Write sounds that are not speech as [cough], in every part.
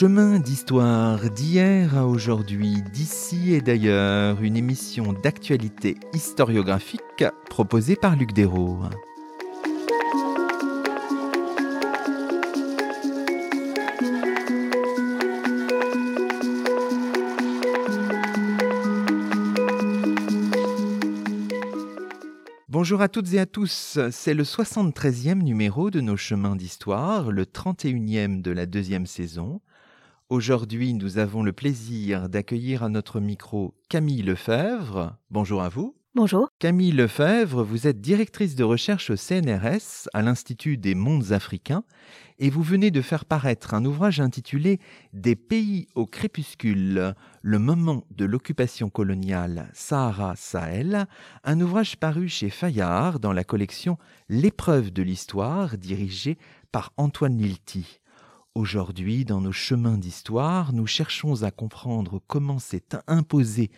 Chemin d'histoire d'hier à aujourd'hui, d'ici et d'ailleurs, une émission d'actualité historiographique proposée par Luc Dérault. Bonjour à toutes et à tous, c'est le 73e numéro de nos chemins d'histoire, le 31e de la deuxième saison. Aujourd'hui, nous avons le plaisir d'accueillir à notre micro Camille Lefebvre. Bonjour à vous. Bonjour. Camille Lefebvre, vous êtes directrice de recherche au CNRS, à l'Institut des mondes africains, et vous venez de faire paraître un ouvrage intitulé Des pays au crépuscule, le moment de l'occupation coloniale Sahara-Sahel, un ouvrage paru chez Fayard dans la collection L'épreuve de l'histoire, dirigée par Antoine Lilti. Aujourd'hui, dans nos chemins d'histoire, nous cherchons à comprendre comment s'est imposé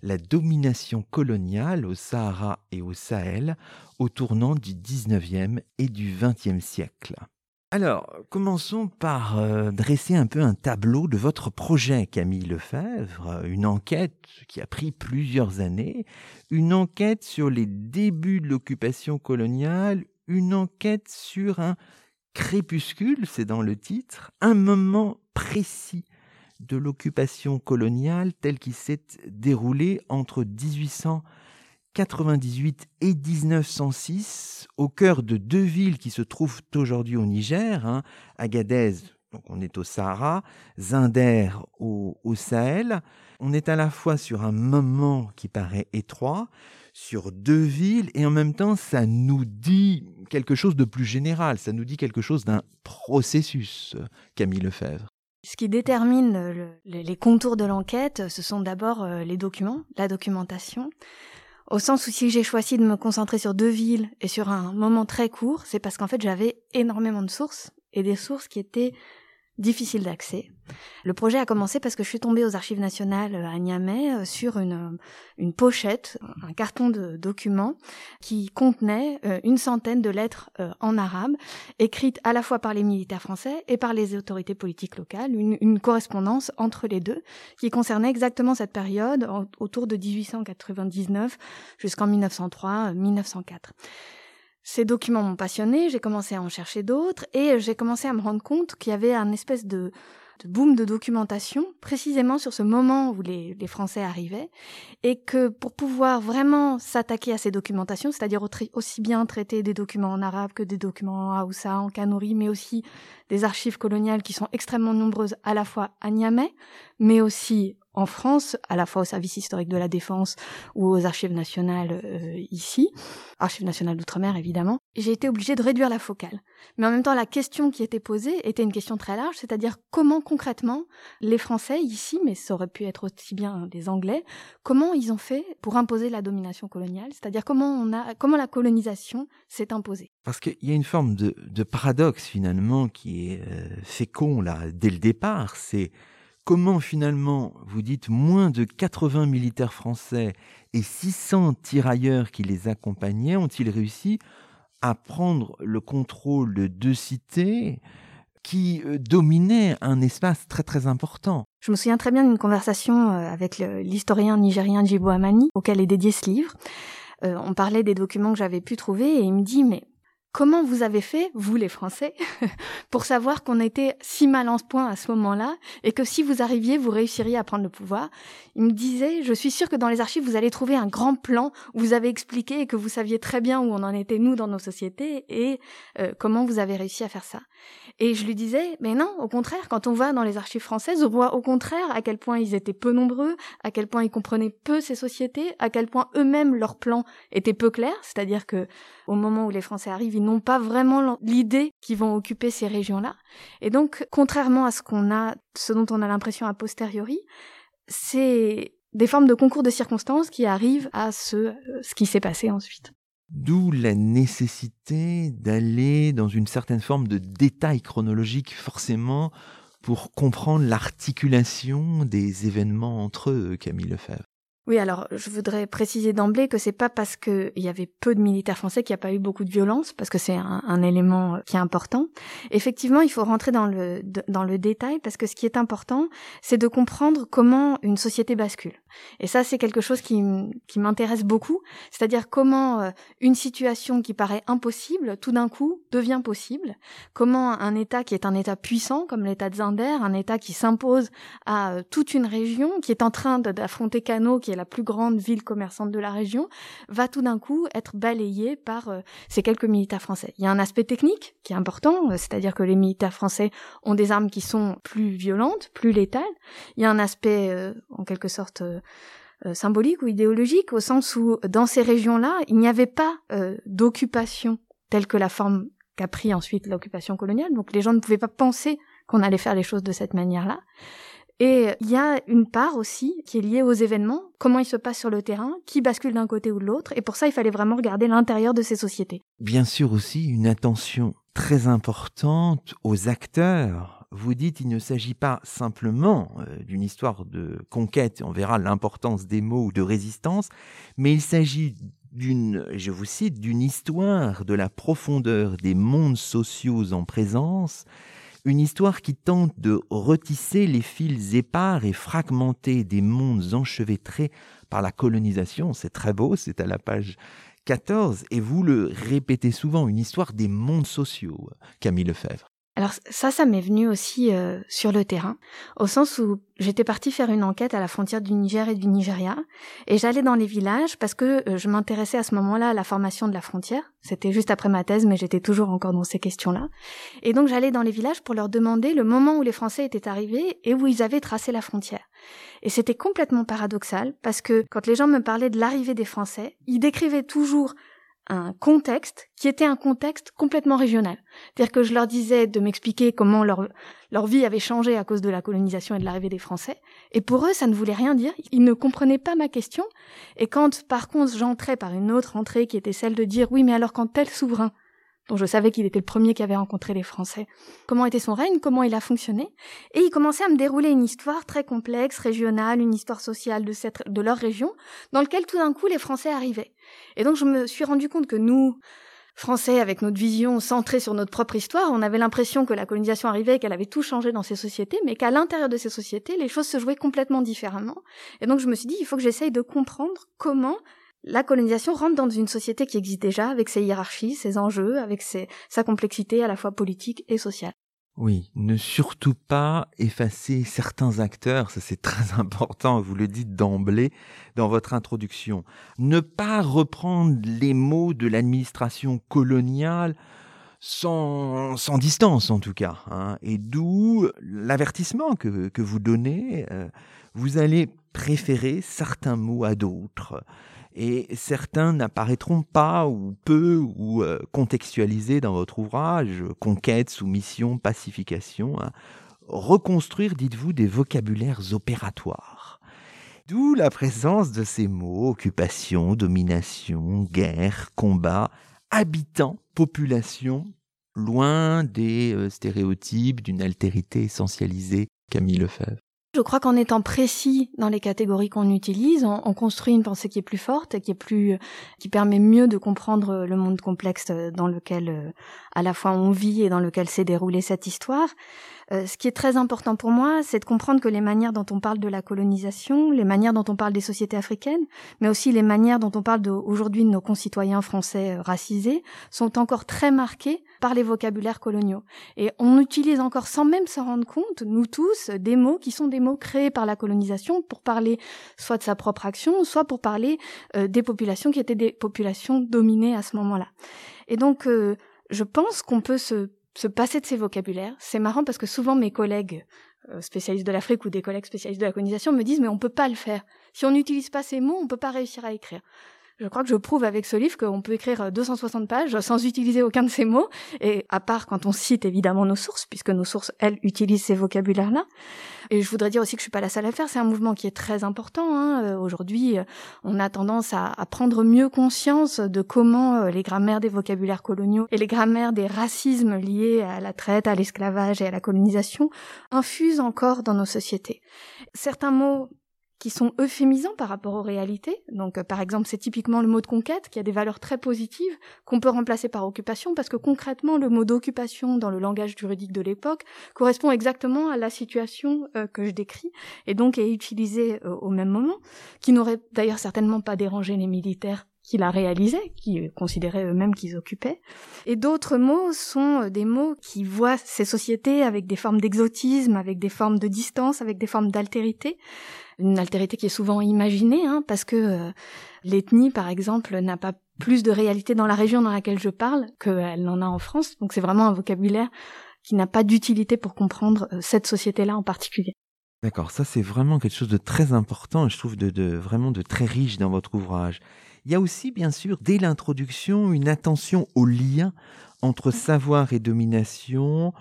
la domination coloniale au Sahara et au Sahel au tournant du 19e et du 20e siècle. Alors, commençons par euh, dresser un peu un tableau de votre projet, Camille Lefebvre, une enquête qui a pris plusieurs années, une enquête sur les débuts de l'occupation coloniale, une enquête sur un crépuscule, c'est dans le titre, un moment précis de l'occupation coloniale telle qu'il s'est déroulée entre 1898 et 1906 au cœur de deux villes qui se trouvent aujourd'hui au Niger, hein, Agadez, donc on est au Sahara, Zinder au, au Sahel. On est à la fois sur un moment qui paraît étroit, sur deux villes, et en même temps ça nous dit quelque chose de plus général, ça nous dit quelque chose d'un processus, Camille Lefebvre. Ce qui détermine les contours de l'enquête, ce sont d'abord euh, les documents, la documentation. Au sens où si j'ai choisi de me concentrer sur deux villes et sur un moment très court, c'est parce qu'en fait j'avais énormément de sources et des sources qui étaient difficile d'accès. Le projet a commencé parce que je suis tombée aux archives nationales à Niamey euh, sur une, euh, une pochette, un carton de documents qui contenait euh, une centaine de lettres en arabe, écrites à la fois par les militaires français et par les autorités politiques locales, une, une correspondance entre les deux qui concernait exactement cette période autour de 1899 jusqu'en 1903-1904. Ces documents m'ont passionné, j'ai commencé à en chercher d'autres et j'ai commencé à me rendre compte qu'il y avait un espèce de, boom de documentation précisément sur ce moment où les, les, Français arrivaient et que pour pouvoir vraiment s'attaquer à ces documentations, c'est-à-dire aussi bien traiter des documents en arabe que des documents en haoussa, en kanuri, mais aussi des archives coloniales qui sont extrêmement nombreuses à la fois à Niamey, mais aussi en France, à la fois au service historique de la défense ou aux archives nationales euh, ici, archives nationales d'outre-mer évidemment, j'ai été obligée de réduire la focale. Mais en même temps, la question qui était posée était une question très large, c'est-à-dire comment concrètement les Français ici, mais ça aurait pu être aussi bien des Anglais, comment ils ont fait pour imposer la domination coloniale, c'est-à-dire comment on a, comment la colonisation s'est imposée. Parce qu'il y a une forme de, de paradoxe finalement qui est euh, fécond là dès le départ, c'est comment finalement, vous dites, moins de 80 militaires français et 600 tirailleurs qui les accompagnaient ont-ils réussi à prendre le contrôle de deux cités qui euh, dominaient un espace très très important? Je me souviens très bien d'une conversation euh, avec l'historien nigérien Djibo Amani, auquel est dédié ce livre. Euh, on parlait des documents que j'avais pu trouver et il me dit mais Comment vous avez fait, vous les Français, [laughs] pour savoir qu'on était si mal en ce point à ce moment-là et que si vous arriviez, vous réussiriez à prendre le pouvoir? Il me disait, je suis sûr que dans les archives, vous allez trouver un grand plan où vous avez expliqué et que vous saviez très bien où on en était, nous, dans nos sociétés et euh, comment vous avez réussi à faire ça. Et je lui disais, mais non, au contraire, quand on va dans les archives françaises, on voit au contraire à quel point ils étaient peu nombreux, à quel point ils comprenaient peu ces sociétés, à quel point eux-mêmes leur plan était peu clair, c'est-à-dire que au moment où les Français arrivent, ils n'ont pas vraiment l'idée qu'ils vont occuper ces régions-là. Et donc, contrairement à ce qu'on a, ce dont on a l'impression a posteriori, c'est des formes de concours de circonstances qui arrivent à ce, euh, ce qui s'est passé ensuite. D'où la nécessité d'aller dans une certaine forme de détail chronologique, forcément, pour comprendre l'articulation des événements entre eux, Camille Lefebvre. Oui, alors je voudrais préciser d'emblée que c'est pas parce qu'il y avait peu de militaires français qu'il n'y a pas eu beaucoup de violence, parce que c'est un, élément qui est important. Effectivement, il faut rentrer dans le dans le détail parce que ce qui est important, c'est de comprendre comment une société bascule. Et ça, c'est quelque chose qui, qui m'intéresse beaucoup, c'est-à-dire comment euh, une situation qui paraît impossible, tout d'un coup, devient possible. Comment un État qui est un État puissant, comme l'État de Zinder, un État qui s'impose à euh, toute une région, qui est en train d'affronter Kano, qui est la plus grande ville commerçante de la région, va tout d'un coup être balayé par euh, ces quelques militaires français. Il y a un aspect technique qui est important, c'est-à-dire que les militaires français ont des armes qui sont plus violentes, plus létales. Il y a un aspect, en quelque sorte, euh, symbolique ou idéologique, au sens où dans ces régions-là, il n'y avait pas euh, d'occupation telle que la forme qu'a pris ensuite l'occupation coloniale. Donc les gens ne pouvaient pas penser qu'on allait faire les choses de cette manière-là. Et il y a une part aussi qui est liée aux événements, comment ils se passent sur le terrain, qui bascule d'un côté ou de l'autre, et pour ça il fallait vraiment regarder l'intérieur de ces sociétés. Bien sûr aussi une attention très importante aux acteurs vous dites il ne s'agit pas simplement euh, d'une histoire de conquête, on verra l'importance des mots ou de résistance, mais il s'agit d'une, je vous cite, d'une histoire de la profondeur des mondes sociaux en présence, une histoire qui tente de retisser les fils épars et fragmentés des mondes enchevêtrés par la colonisation. C'est très beau, c'est à la page 14, et vous le répétez souvent, une histoire des mondes sociaux, Camille Lefebvre. Alors ça, ça m'est venu aussi euh, sur le terrain, au sens où j'étais partie faire une enquête à la frontière du Niger et du Nigeria, et j'allais dans les villages parce que euh, je m'intéressais à ce moment-là à la formation de la frontière. C'était juste après ma thèse, mais j'étais toujours encore dans ces questions-là. Et donc j'allais dans les villages pour leur demander le moment où les Français étaient arrivés et où ils avaient tracé la frontière. Et c'était complètement paradoxal parce que quand les gens me parlaient de l'arrivée des Français, ils décrivaient toujours un contexte qui était un contexte complètement régional. C'est-à-dire que je leur disais de m'expliquer comment leur, leur vie avait changé à cause de la colonisation et de l'arrivée des Français. Et pour eux, ça ne voulait rien dire. Ils ne comprenaient pas ma question. Et quand, par contre, j'entrais par une autre entrée qui était celle de dire oui, mais alors quand tel souverain dont je savais qu'il était le premier qui avait rencontré les Français. Comment était son règne, comment il a fonctionné, et il commençait à me dérouler une histoire très complexe, régionale, une histoire sociale de, cette, de leur région, dans laquelle tout d'un coup les Français arrivaient. Et donc je me suis rendu compte que nous, Français, avec notre vision centrée sur notre propre histoire, on avait l'impression que la colonisation arrivait et qu'elle avait tout changé dans ces sociétés, mais qu'à l'intérieur de ces sociétés, les choses se jouaient complètement différemment. Et donc je me suis dit, il faut que j'essaye de comprendre comment la colonisation rentre dans une société qui existe déjà, avec ses hiérarchies, ses enjeux, avec sa complexité à la fois politique et sociale. Oui, ne surtout pas effacer certains acteurs, ça c'est très [laughs] important, vous le dites d'emblée dans votre introduction. Ne pas reprendre les mots de l'administration coloniale sans, sans distance en tout cas. Hein. Et d'où l'avertissement que, que vous donnez. Euh, vous allez préférer certains mots à d'autres et certains n'apparaîtront pas ou peu ou euh, contextualisés dans votre ouvrage, conquête, soumission, pacification. Hein. Reconstruire, dites-vous, des vocabulaires opératoires. D'où la présence de ces mots occupation, domination, guerre, combat, habitants, population, loin des euh, stéréotypes d'une altérité essentialisée. Camille Lefebvre. Je crois qu'en étant précis dans les catégories qu'on utilise, on, construit une pensée qui est plus forte, qui est plus, qui permet mieux de comprendre le monde complexe dans lequel, euh, à la fois on vit et dans lequel s'est déroulée cette histoire. Euh, ce qui est très important pour moi, c'est de comprendre que les manières dont on parle de la colonisation, les manières dont on parle des sociétés africaines, mais aussi les manières dont on parle aujourd'hui de nos concitoyens français euh, racisés, sont encore très marquées par les vocabulaires coloniaux. Et on utilise encore sans même s'en rendre compte, nous tous, des mots qui sont des mots créés par la colonisation pour parler soit de sa propre action, soit pour parler euh, des populations qui étaient des populations dominées à ce moment-là. Et donc, je pense qu'on peut se se passer de ces vocabulaires. C'est marrant parce que souvent mes collègues euh, spécialistes de l'Afrique ou des collègues spécialistes de la colonisation me disent mais on peut pas le faire. Si on n'utilise pas ces mots, on peut pas réussir à écrire. Je crois que je prouve avec ce livre qu'on peut écrire 260 pages sans utiliser aucun de ces mots, et à part quand on cite évidemment nos sources, puisque nos sources, elles, utilisent ces vocabulaires-là. Et je voudrais dire aussi que je suis pas la seule à faire, c'est un mouvement qui est très important. Hein. Euh, aujourd'hui, euh, on a tendance à, à, prendre mieux conscience de comment euh, les grammaires des vocabulaires coloniaux et les grammaires des racismes liés à la traite, à l'esclavage et à la colonisation infusent encore dans nos sociétés. Certains mots qui sont euphémisants par rapport aux réalités. Donc, euh, par exemple, c'est typiquement le mot de conquête qui a des valeurs très positives qu'on peut remplacer par occupation parce que concrètement, le mot d'occupation dans le langage juridique de l'époque correspond exactement à la situation euh, que je décris et donc est utilisé euh, au même moment, qui n'aurait d'ailleurs certainement pas dérangé les militaires qui la réalisaient, qui considéraient eux-mêmes qu'ils occupaient. Et d'autres mots sont des mots qui voient ces sociétés avec des formes d'exotisme, avec des formes de distance, avec des formes d'altérité une altérité qui est souvent imaginée, hein, parce que euh, l'ethnie, par exemple, n'a pas plus de réalité dans la région dans laquelle je parle qu'elle n'en a en France. Donc c'est vraiment un vocabulaire qui n'a pas d'utilité pour comprendre euh, cette société-là en particulier. D'accord, ça c'est vraiment quelque chose de très important, je trouve de, de, vraiment de très riche dans votre ouvrage. Il y a aussi, bien sûr, dès l'introduction, une attention au lien entre savoir et domination,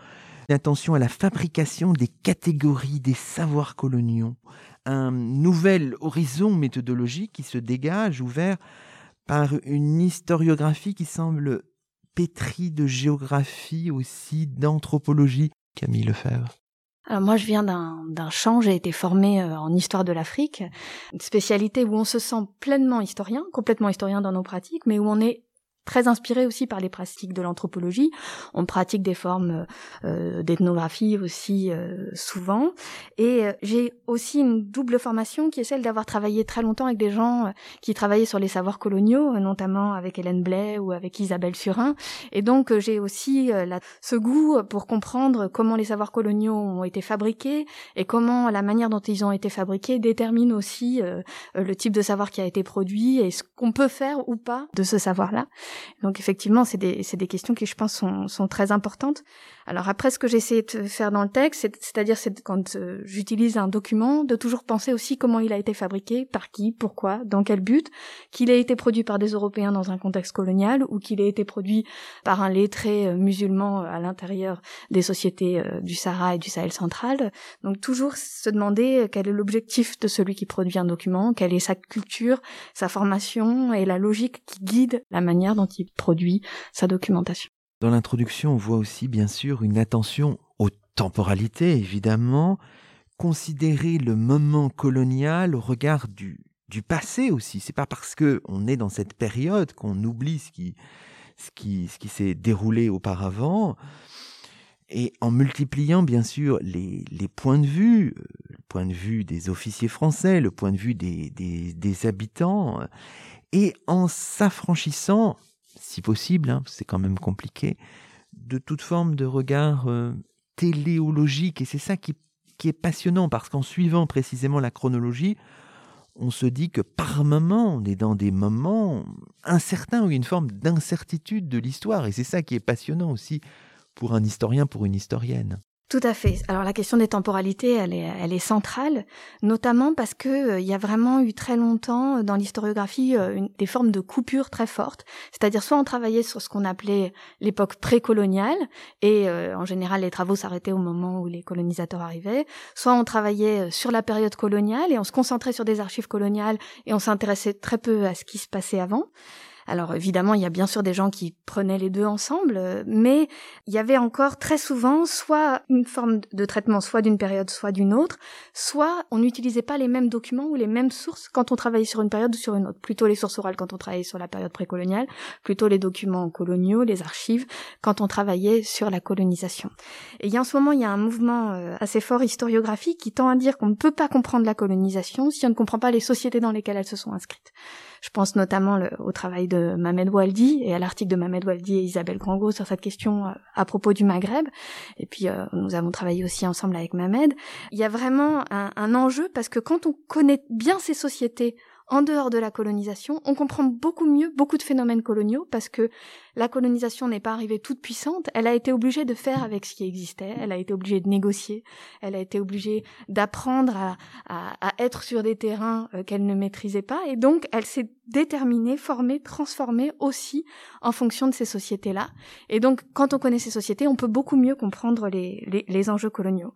une attention à la fabrication des catégories des savoirs coloniaux, un nouvel horizon méthodologique qui se dégage, ouvert par une historiographie qui semble pétrie de géographie aussi, d'anthropologie. Camille Lefebvre. Alors moi, je viens d'un champ, j'ai été formée euh, en histoire de l'Afrique, une spécialité où on se sent pleinement historien, complètement historien dans nos pratiques, mais où on est très inspiré aussi par les pratiques de l'anthropologie. On pratique des formes euh, d'ethnographie aussi euh, souvent. Et euh, j'ai aussi une double formation qui est celle d'avoir travaillé très longtemps avec des gens qui travaillaient sur les savoirs coloniaux, notamment avec Hélène Blais ou avec Isabelle Surin. Et donc j'ai aussi ce goût pour comprendre comment les savoirs coloniaux ont été fabriqués et comment la manière dont ils ont été fabriqués détermine aussi le type de savoir qui a été produit et ce qu'on peut faire ou pas de ce savoir-là. Donc effectivement, c'est des, des questions qui, je pense, sont, sont très importantes. Alors après, ce que j'essaie de faire dans le texte, c'est-à-dire c'est quand euh, j'utilise un document, de toujours penser aussi comment il a été fabriqué, par qui, pourquoi, dans quel but, qu'il ait été produit par des Européens dans un contexte colonial ou qu'il ait été produit par un lettré euh, musulman à l'intérieur des sociétés euh, du Sahara et du Sahel central. Donc toujours se demander quel est l'objectif de celui qui produit un document, quelle est sa culture, sa formation et la logique qui guide la manière dont il produit sa documentation. Dans l'introduction, on voit aussi bien sûr une attention aux temporalités, évidemment, considérer le moment colonial au regard du, du passé aussi. C'est pas parce que on est dans cette période qu'on oublie ce qui, s'est déroulé auparavant. Et en multipliant bien sûr les, points de vue, euh, le point de vue des officiers français, le point de vue des habitants, et en s'affranchissant si possible, hein, c'est quand même compliqué, de toute forme de regard euh, téléologique. Et c'est ça qui, est passionnant, parce qu'en suivant précisément la chronologie, on se dit que par moment, on est dans des moments incertains ou une forme d'incertitude de l'histoire. Et c'est ça qui est passionnant aussi pour un historien, pour une historienne. Tout à fait. Alors la question des temporalités, elle est, elle est centrale, notamment parce que euh, il y a vraiment eu très longtemps euh, dans l'historiographie euh, des formes de coupure très fortes. C'est-à-dire soit on travaillait sur ce qu'on appelait l'époque précoloniale et en général les travaux s'arrêtaient au moment où les colonisateurs arrivaient, soit on travaillait sur la période coloniale et on se concentrait sur des archives coloniales et on s'intéressait très peu à ce qui se passait avant. Alors évidemment, il y a bien sûr des gens qui prenaient les deux ensemble, mais il y avait encore très souvent soit une forme de traitement, soit d'une période, soit d'une autre, soit on n'utilisait pas les mêmes documents ou les mêmes sources quand on travaillait sur une période ou sur une autre. Plutôt les sources orales quand on travaillait sur la période précoloniale, plutôt les documents coloniaux, les archives, quand on travaillait sur la colonisation. Et en ce moment, il y a un mouvement euh, assez fort historiographique qui tend à dire qu'on ne peut pas comprendre la colonisation si on ne comprend pas les sociétés dans lesquelles elles se sont inscrites. Je pense notamment au travail de Mamed Waldi et à l'article de Mamed Waldi et Isabelle Grango sur cette question euh, à propos du Maghreb. Et puis euh, nous avons travaillé aussi ensemble avec Mamed. Il y a vraiment un enjeu parce que quand on connaît bien ces sociétés en dehors de la colonisation, on comprend beaucoup mieux beaucoup de phénomènes coloniaux parce que la colonisation n'est pas arrivée toute puissante, elle a été obligée de faire avec ce qui existait, elle a été obligée de négocier, elle a été obligée d'apprendre à, à, être sur des terrains euh, qu'elle ne maîtrisait pas et donc elle s'est déterminée, formée, transformée aussi en fonction de ces sociétés-là. Et donc quand on connaît ces sociétés, on peut beaucoup mieux comprendre les, les, les enjeux coloniaux.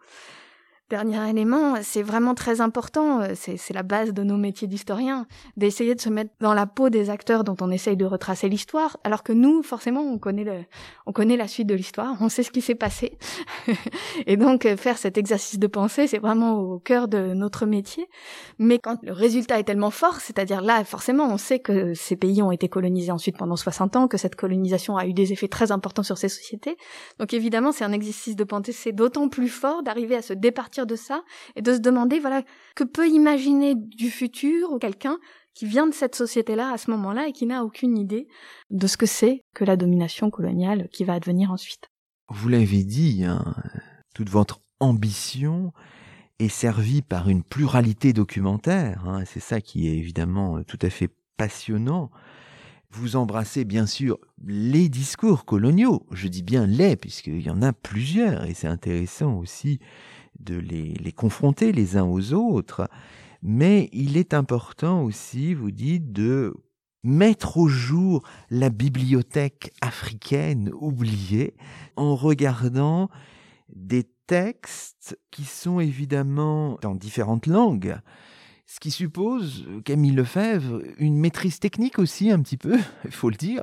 Dernier élément, c'est vraiment très important, euh, c'est la base de nos métiers d'historien, d'essayer de se mettre dans la peau des acteurs dont on essaye de retracer l'histoire, alors que nous, forcément, on connaît, le, on connaît la suite de l'histoire, on sait ce qui s'est passé. [laughs] et donc, euh, faire cet exercice de pensée, c'est vraiment au cœur de notre métier. Mais quand le résultat est tellement fort, c'est-à-dire là, forcément, on sait que ces pays ont été colonisés ensuite pendant 60 ans, que cette colonisation a eu des effets très importants sur ces sociétés. Donc évidemment, c'est un exercice de pensée, c'est d'autant plus fort d'arriver à se départir de ça et de se demander, voilà, que peut imaginer du futur ou quelqu'un qui vient de cette société-là à ce moment-là et qui n'a aucune idée de ce que c'est que la domination coloniale qui va advenir ensuite. Vous l'avez dit, hein, toute votre ambition est servie par une pluralité documentaire. Hein, c'est ça qui est évidemment tout à fait passionnant. Vous embrassez bien sûr les discours coloniaux, je dis bien les, puisqu'il y en a plusieurs, et c'est intéressant aussi de les, les, confronter les uns aux autres, mais il est important aussi, vous dites, de mettre au jour la bibliothèque africaine oubliée en regardant des textes qui sont évidemment dans différentes langues, ce qui suppose, Camille Lefebvre, une maîtrise technique aussi un petit peu, [laughs] il faut le dire,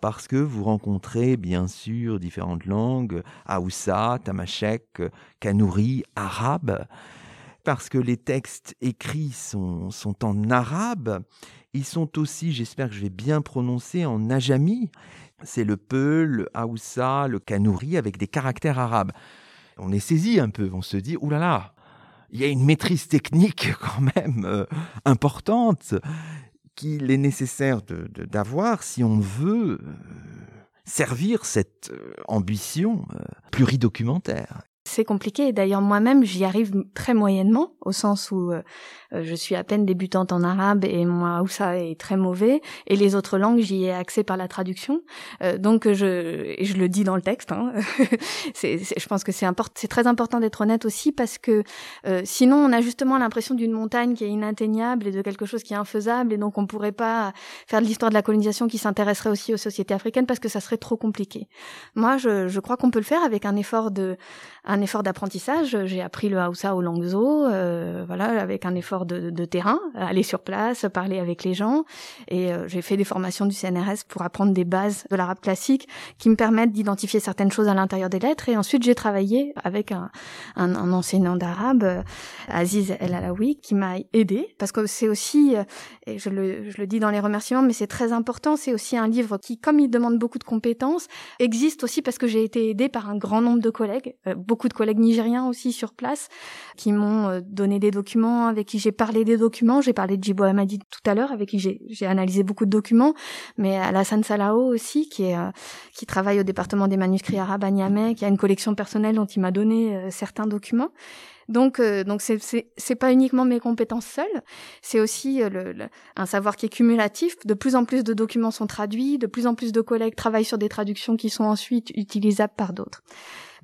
parce que vous rencontrez bien sûr différentes langues, Haoussa, Tamashek, Kanouri, arabe, parce que les textes écrits sont, en arabe, ils sont aussi, j'espère que je vais bien prononcer, en ajami, c'est le peu, le Haoussa, le Kanouri avec des caractères arabes. On est saisi un peu, on se dit, oulala, il y a une maîtrise technique [laughs] quand même euh, importante qu'il est nécessaire d'avoir si on veut euh, servir cette euh, ambition pluridocumentaire. C'est compliqué. D'ailleurs, moi-même, j'y arrive très moyennement, au sens où euh, je suis à peine débutante en arabe et moi, où ça est très mauvais. Et les autres langues, j'y ai accès par la traduction. Euh, donc, je, je le dis dans le texte. Hein. [laughs] c'est, je pense que c'est c'est très important d'être honnête aussi parce que euh, sinon, on a justement l'impression d'une montagne qui est inatteignable et de quelque chose qui est infaisable. Et donc, on pourrait pas faire de l'histoire de la colonisation qui s'intéresserait aussi aux sociétés africaines parce que ça serait trop compliqué. Moi, je, je crois qu'on peut le faire avec un effort de effort d'apprentissage. J'ai appris le Hausa au Langzo, euh, voilà, avec un effort de, de, terrain, aller sur place, parler avec les gens. Et euh, j'ai fait des formations du CNRS pour apprendre des bases de l'arabe classique qui me permettent d'identifier certaines choses à l'intérieur des lettres. Et ensuite, j'ai travaillé avec un, un, un enseignant d'arabe, euh, Aziz El Alaoui, qui m'a aidé parce que c'est aussi, euh, et je le, je le dis dans les remerciements, mais c'est très important. C'est aussi un livre qui, comme il demande beaucoup de compétences, existe aussi parce que j'ai été aidée par un grand nombre de collègues, beaucoup de collègues nigériens aussi sur place qui m'ont euh, donné des documents, avec qui j'ai parlé des documents. J'ai parlé de Jibo Hamadi tout à l'heure, avec qui j'ai analysé beaucoup de documents, mais Alassane Salao aussi, qui est euh, qui travaille au département des manuscrits arabes à Niamey, qui a une collection personnelle dont il m'a donné euh, certains documents. Donc, donc c'est c'est pas uniquement mes compétences seules, c'est aussi le, un savoir qui est cumulatif. De plus en plus de documents sont traduits, de plus en plus de collègues travaillent sur des traductions qui sont ensuite utilisables par d'autres.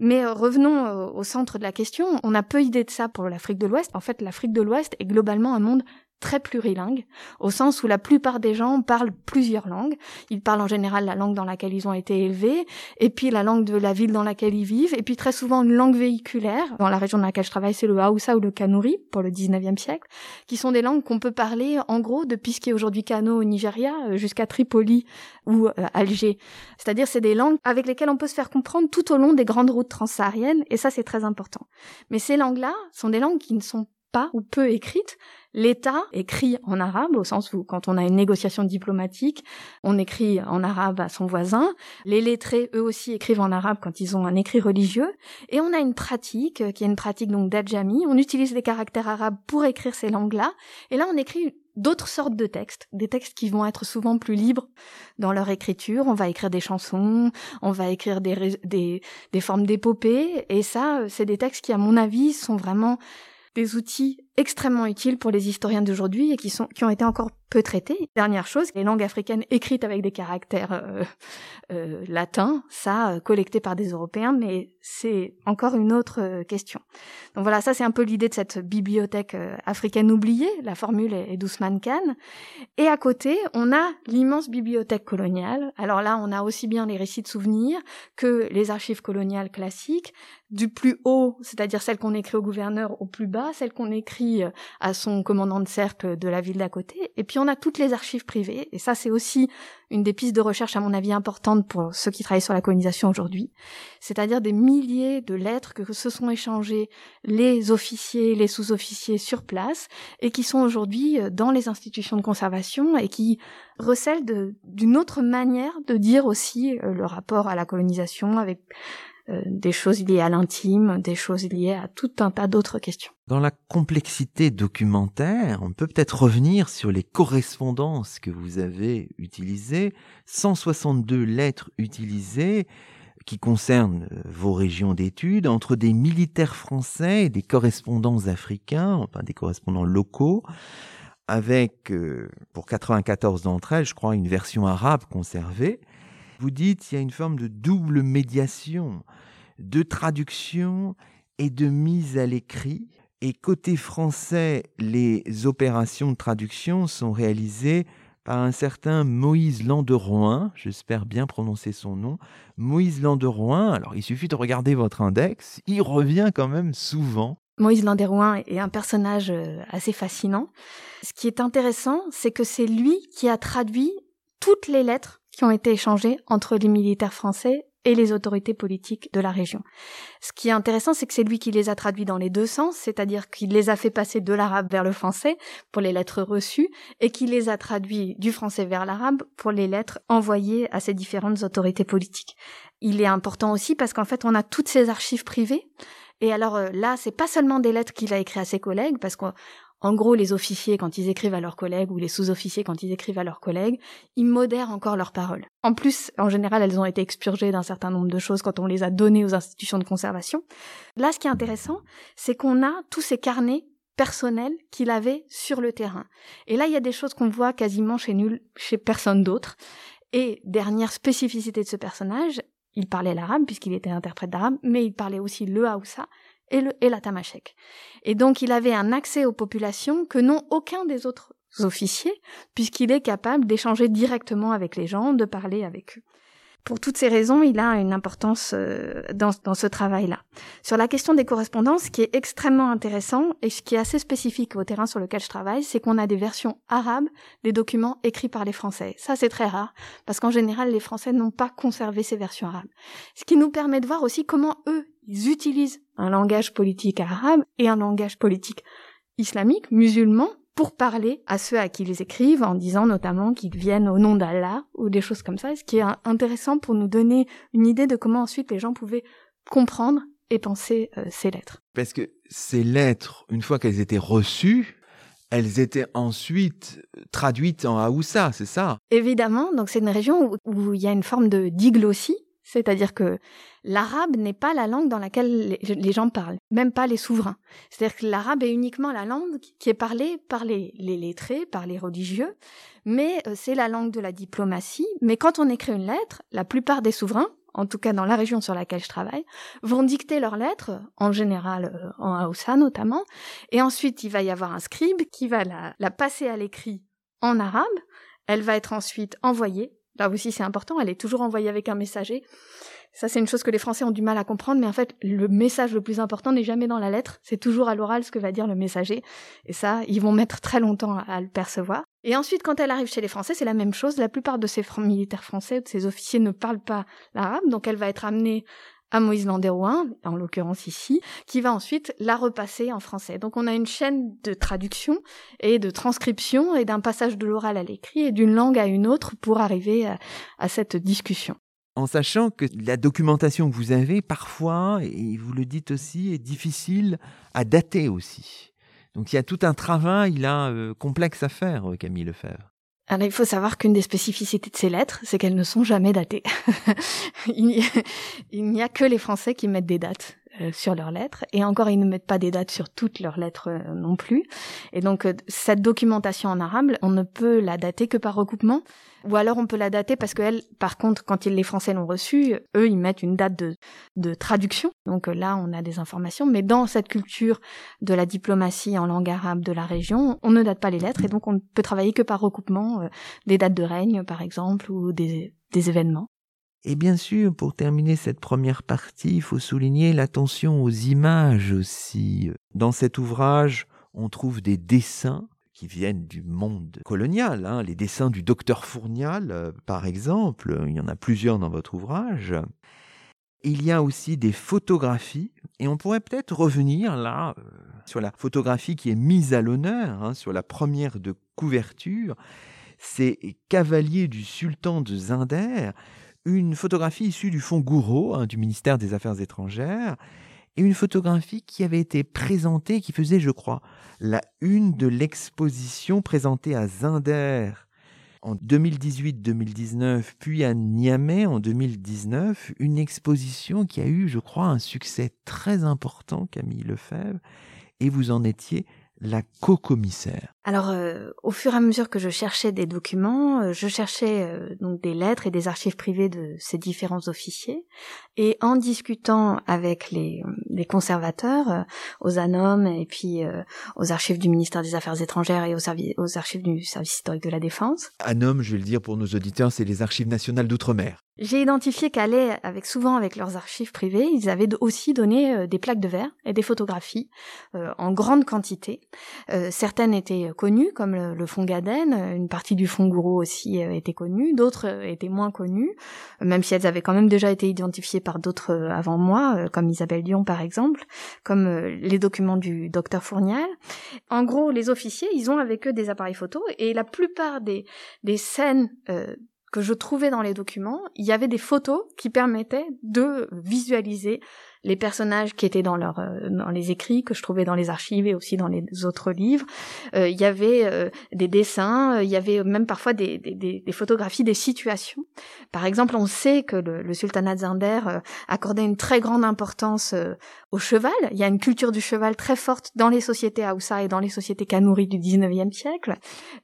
Mais euh, revenons euh, au centre de la question. On a peu idée de ça pour l'Afrique de l'Ouest. En fait, l'Afrique de l'Ouest est globalement un monde très plurilingue, au sens où la plupart des gens parlent plusieurs langues. Ils parlent en général la langue dans laquelle ils ont été élevés, et puis la langue de la ville dans laquelle ils vivent, et puis très souvent une langue véhiculaire. Dans la région dans laquelle je travaille, c'est le Haoussa ou le Kanuri, pour le 19e siècle, qui sont des langues qu'on peut parler, en gros, depuis ce qui est aujourd'hui Kano au Nigeria, euh, jusqu'à Tripoli ou euh, Alger. C'est-à-dire, c'est des langues avec lesquelles on peut se faire comprendre tout au long des grandes routes transsahariennes, et ça, c'est très important. Mais ces langues-là sont des langues qui ne sont pas ou peu écrites, L'État écrit en arabe, au sens où quand on a une négociation diplomatique, on écrit en arabe à son voisin. Les lettrés, eux aussi, écrivent en arabe quand ils ont un écrit religieux. Et on a une pratique, euh, qui est une pratique donc d'adjami. On utilise des caractères arabes pour écrire ces langues-là. Et là, on écrit d'autres sortes de textes, des textes qui vont être souvent plus libres dans leur écriture. On va écrire des chansons, on va écrire des, des, des formes d'épopées. Et ça, euh, c'est des textes qui, à mon avis, sont vraiment des outils extrêmement utiles pour les historiens d'aujourd'hui et qui sont qui ont été encore peu traité. Dernière chose, les langues africaines écrites avec des caractères euh, euh, latins, ça, euh, collecté par des Européens, mais c'est encore une autre question. Donc voilà, ça c'est un peu l'idée de cette bibliothèque africaine oubliée, la formule est, d'Ousmane Khan. Et à côté, on a l'immense bibliothèque coloniale. Alors là, on a aussi bien les récits de souvenirs que les archives coloniales classiques, du plus haut, c'est-à-dire celles qu'on écrit au gouverneur, au plus bas, celles qu'on écrit à son commandant de cercle de la ville d'à côté. Et puis on a toutes les archives privées, et ça c'est aussi une des pistes de recherche à mon avis importante pour ceux qui travaillent sur la colonisation aujourd'hui, c'est-à-dire des milliers de lettres que se sont échangées les officiers, les sous-officiers sur place, et qui sont aujourd'hui euh, dans les institutions de conservation et qui recèlent d'une autre manière de dire aussi euh, le rapport à la colonisation avec des choses liées à l'intime, des choses liées à tout un tas d'autres questions. Dans la complexité documentaire, on peut peut-être revenir sur les correspondances que vous avez utilisées, 162 lettres utilisées qui concernent euh, vos régions d'études entre des militaires français et des correspondants africains, enfin des correspondants locaux, avec, euh, pour 94 d'entre elles, je crois, une version arabe conservée. Vous dites qu'il y a une forme de double médiation, de traduction et de mise à l'écrit. Et côté français, les opérations de traduction sont réalisées par un certain Moïse Landeroin, j'espère bien prononcer son nom. Moïse Landeroin, alors il suffit de regarder votre index, il revient quand même souvent. Moïse Landeroin est un personnage euh, assez fascinant. Ce qui est intéressant, c'est que c'est lui qui a traduit toutes les lettres qui ont été échangés entre les militaires français et les autorités politiques de la région. Ce qui est intéressant, c'est que c'est lui qui les a traduits dans les deux sens, c'est-à-dire qu'il les a fait passer de l'arabe vers le français pour les lettres reçues, et qu'il les a traduits du français vers l'arabe pour les lettres envoyées à ces différentes autorités politiques. Il est important aussi parce qu'en fait, on a toutes ces archives privées, et alors euh, là, c'est pas seulement des lettres qu'il a écrites à ses collègues, parce qu'on en gros, les officiers, quand ils écrivent à leurs collègues, ou les sous-officiers, quand ils écrivent à leurs collègues, ils modèrent encore leurs paroles. En plus, en général, elles ont été expurgées d'un certain nombre de choses quand on les a données aux institutions de conservation. Là, ce qui est intéressant, c'est qu'on a tous ces carnets personnels qu'il avait sur le terrain. Et là, il y a des choses qu'on voit quasiment chez nul, chez personne d'autre. Et dernière spécificité de ce personnage, il parlait l'arabe puisqu'il était interprète d'arabe, mais il parlait aussi le Haoussa, et, le, et la Tamashek. Et donc il avait un accès aux populations que n'ont aucun des autres officiers, puisqu'il est capable d'échanger directement avec les gens, de parler avec eux. Pour toutes ces raisons, il a une importance euh, dans, dans, ce travail-là. Sur la question des correspondances, ce qui est extrêmement intéressant et ce qui est assez spécifique au terrain sur lequel je travaille, c'est qu'on a des versions arabes des documents écrits par les Français. Ça, c'est très rare, parce qu'en général, les Français n'ont pas conservé ces versions arabes. Ce qui nous permet de voir aussi comment eux, ils utilisent un langage politique arabe et un langage politique islamique, musulman, pour parler à ceux à qui ils écrivent, en disant notamment qu'ils viennent au nom d'Allah ou des choses comme ça, ce qui est intéressant pour nous donner une idée de comment ensuite les gens pouvaient comprendre et penser euh, ces lettres. Parce que ces lettres, une fois qu'elles étaient reçues, elles étaient ensuite traduites en Haoussa, c'est ça? Évidemment, donc c'est une région où, où, il y a une forme de diglossie, c'est-à-dire que l'arabe n'est pas la langue dans laquelle les gens parlent, même pas les souverains. C'est-à-dire que l'arabe est uniquement la langue qui est parlée par les, lettrés, par les religieux, mais euh, c'est la langue de la diplomatie. Mais quand on écrit une lettre, la plupart des souverains, en tout cas dans la région sur laquelle je travaille, vont dicter leurs lettres, en général euh, en Haoussa notamment, et ensuite il va y avoir un scribe qui va la passer à l'écrit en arabe, elle va être ensuite envoyée Là aussi, c'est important. Elle est toujours envoyée avec un messager. Ça, c'est une chose que les Français ont du mal à comprendre, mais en fait, le message le plus important n'est jamais dans la lettre. C'est toujours à l'oral ce que va dire le messager. Et ça, ils vont mettre très longtemps à le percevoir. Et ensuite, quand elle arrive chez les Français, c'est la même chose. La plupart de ces militaires français, de ces officiers ne parlent pas l'arabe, donc elle va être amenée à Moïse Landéroin, en l'occurrence ici, qui va ensuite la repasser en français. Donc on a une chaîne de traduction et de transcription et d'un passage de l'oral à l'écrit et d'une langue à une autre pour arriver à, cette discussion. En sachant que la documentation que vous avez, parfois, et vous le dites aussi, est difficile à dater aussi. Donc il y a tout un travail là euh, complexe à faire, Camille Lefebvre. Alors, il faut savoir qu'une des spécificités de ces lettres, c'est qu'elles ne sont jamais datées. [laughs] il n'y a que les Français qui mettent des dates. Euh, sur leurs lettres. Et encore, ils ne mettent pas des dates sur toutes leurs lettres euh, non plus. Et donc, euh, cette documentation en arabe, on ne peut la dater que par recoupement. Ou alors, on peut la dater parce que par contre, quand les Français l'ont reçue, eux, ils mettent une date de, de traduction. Donc là, on a des informations. Mais dans cette culture de la diplomatie en langue arabe de la région, on ne date pas les lettres. Et donc, on ne peut travailler que par recoupement des dates de règne, par exemple, ou des, des événements. Et bien sûr, pour terminer cette première partie, il faut souligner l'attention aux images aussi. Dans cet ouvrage, on trouve des dessins qui viennent du monde colonial, hein. les dessins du docteur Fournial, euh, par exemple, il y en a plusieurs dans votre ouvrage. Il y a aussi des photographies, et on pourrait peut-être revenir là euh, sur la photographie qui est mise à l'honneur, hein, sur la première de couverture, c'est Cavalier du sultan de Zinder, une photographie issue du fonds Gouraud hein, du ministère des Affaires étrangères et une photographie qui avait été présentée, qui faisait, je crois, la une de l'exposition présentée à Zinder en 2018-2019, puis à Niamey en 2019, une exposition qui a eu, je crois, un succès très important, Camille Lefebvre, et vous en étiez la co-commissaire Alors, euh, au fur et à mesure que je cherchais des documents, euh, je cherchais euh, donc des lettres et des archives privées de ces différents officiers, et en discutant avec les, les conservateurs, aux ANOM et puis aux archives du ministère des Affaires étrangères et aux, aux archives du service historique de la défense. ANOM, je vais le dire pour nos auditeurs, c'est les archives nationales d'outre-mer. J'ai identifié qu'Alais, avec souvent avec leurs archives privées, ils avaient aussi donné euh, des plaques de verre et des photographies euh, en grande quantité. Euh, certaines étaient connues, comme le, le, fonds Gaden, une partie du fonds Gouraud aussi était connue, d'autres étaient moins connues, même si elles avaient quand même déjà été identifiées par d'autres avant moi, comme Isabelle Dion par exemple, comme les documents du docteur Fournial. En gros, les officiers, ils ont avec eux des appareils photo et la plupart des, des scènes que je trouvais dans les documents, il y avait des photos qui permettaient de visualiser les personnages qui étaient dans leur euh, dans les écrits que je trouvais dans les archives et aussi dans les autres livres. Euh, il y avait euh, des dessins, il y avait même parfois des, des, des, photographies des situations. Par exemple, on sait que le, le sultanat de Zinder accordait une très grande importance au cheval. Il y a une culture du cheval très forte dans les sociétés Haoussa et dans les sociétés Kanouri du 19e siècle.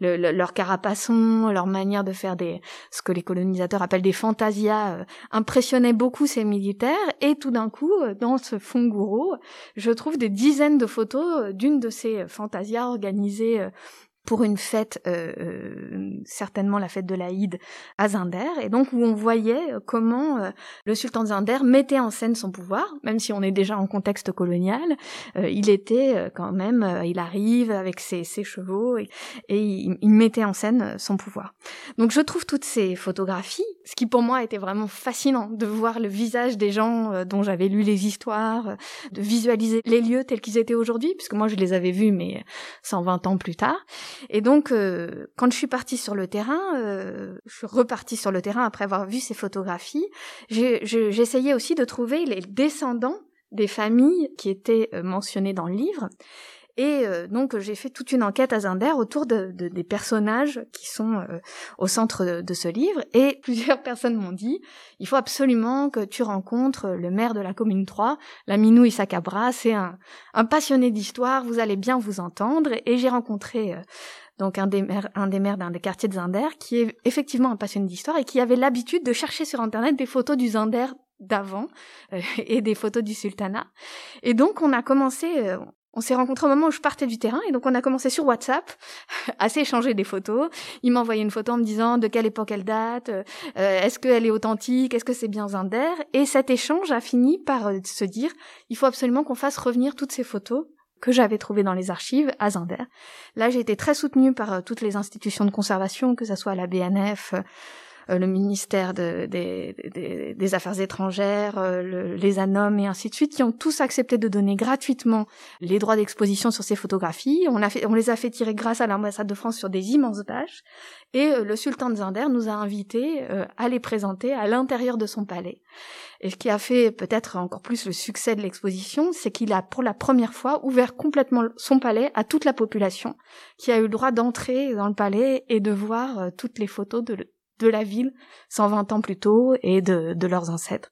Le, leur carapaçon, leur manière de faire des ce que les colonisateurs appellent des fantasias impressionnait beaucoup ces militaires et tout d'un coup dans ce fond gourou, je trouve des dizaines de photos d'une de ces fantasias organisées euh, pour une fête, euh, euh, certainement la fête de l'Aïd à Zinder, et donc où on voyait euh, comment euh, le sultan de Zinder mettait en scène son pouvoir, même si on est déjà en contexte colonial, il était quand même, il arrive avec ses, ses chevaux et, et il, il, mettait en scène son pouvoir. Donc je trouve toutes ces photographies, ce qui pour moi était vraiment fascinant de voir le visage des gens dont j'avais lu les histoires, de visualiser les lieux tels qu'ils étaient aujourd'hui, puisque moi je les avais vus mais 120 ans plus tard. Et donc, euh, quand je suis partie sur le terrain, euh, je suis repartie sur le terrain après avoir vu ces photographies. J'essayais aussi de trouver les descendants des familles qui étaient euh, mentionnées dans le livre. Et euh, donc j'ai fait toute une enquête à Zinder autour de, des personnages qui sont euh, au centre de, ce livre. Et [laughs] plusieurs personnes m'ont dit, il faut absolument que tu rencontres le maire de la commune 3, Laminou Issa Cabra. C'est un, un passionné d'histoire, vous allez bien vous entendre. Et j'ai rencontré euh, donc un des maires, un des maires d'un des quartiers de Zinder, qui est effectivement un passionné d'histoire et qui avait l'habitude de chercher sur Internet des photos du Zinder d'avant [laughs] et des photos du sultanat. Et donc on a commencé, on s'est rencontrés au moment où je partais du terrain et donc on a commencé sur WhatsApp [laughs] à s'échanger des photos. Il m'a envoyé une photo en me disant de quelle époque elle date, euh, est-ce qu'elle est authentique, est-ce que c'est bien Zinder? Et cet échange a fini par euh, se dire il faut absolument qu'on fasse revenir toutes ces photos que j'avais trouvées dans les archives à Zinder. Là, j'ai été très soutenue par euh, toutes les institutions de conservation, que ce soit la BNF, le ministère de, des, des, Affaires étrangères, euh, les ANOM et ainsi de suite, qui ont tous accepté de donner gratuitement les droits d'exposition sur ces photographies. On, a fait, on les a fait tirer grâce à l'ambassade de France sur des immenses bâches. Et euh, le sultan de Zinder nous a invités à les présenter à l'intérieur de son palais. Et ce qui a fait peut-être encore plus le succès de l'exposition, c'est qu'il a pour la première fois ouvert complètement son palais à toute la population, qui a eu le droit d'entrer dans le palais et de voir toutes les photos de, de la ville 120 ans plus tôt et de, de leurs ancêtres.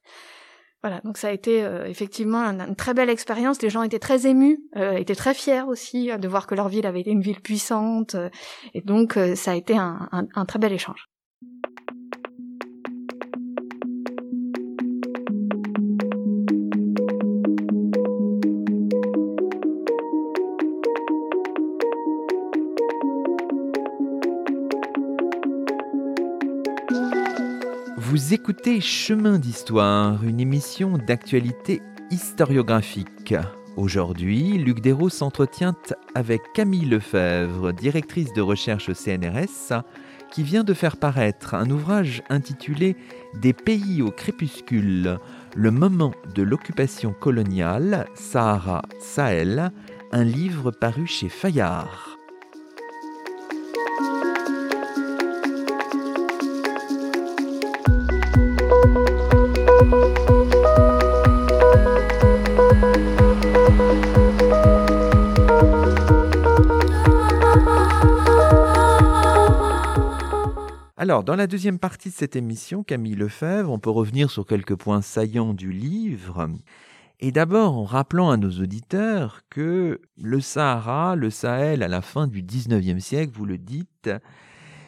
Voilà, donc ça a été euh, effectivement une, très belle expérience. Les gens étaient très émus, euh, étaient très fiers aussi de voir que leur ville avait été une ville puissante. et donc ça a été un, un très bel échange. Vous écoutez Chemin d'Histoire, une émission d'actualité historiographique. Aujourd'hui, Luc Dérault s'entretient avec Camille Lefebvre, directrice de recherche au CNRS, qui vient de faire paraître un ouvrage intitulé Des pays au crépuscule, le moment de l'occupation coloniale, Sahara-Sahel, un livre paru chez Fayard. Alors, dans la deuxième partie de cette émission, Camille Lefebvre, on peut revenir sur quelques points saillants du livre. Et d'abord en rappelant à nos auditeurs que le Sahara, le Sahel, à la fin du 19e siècle, vous le dites,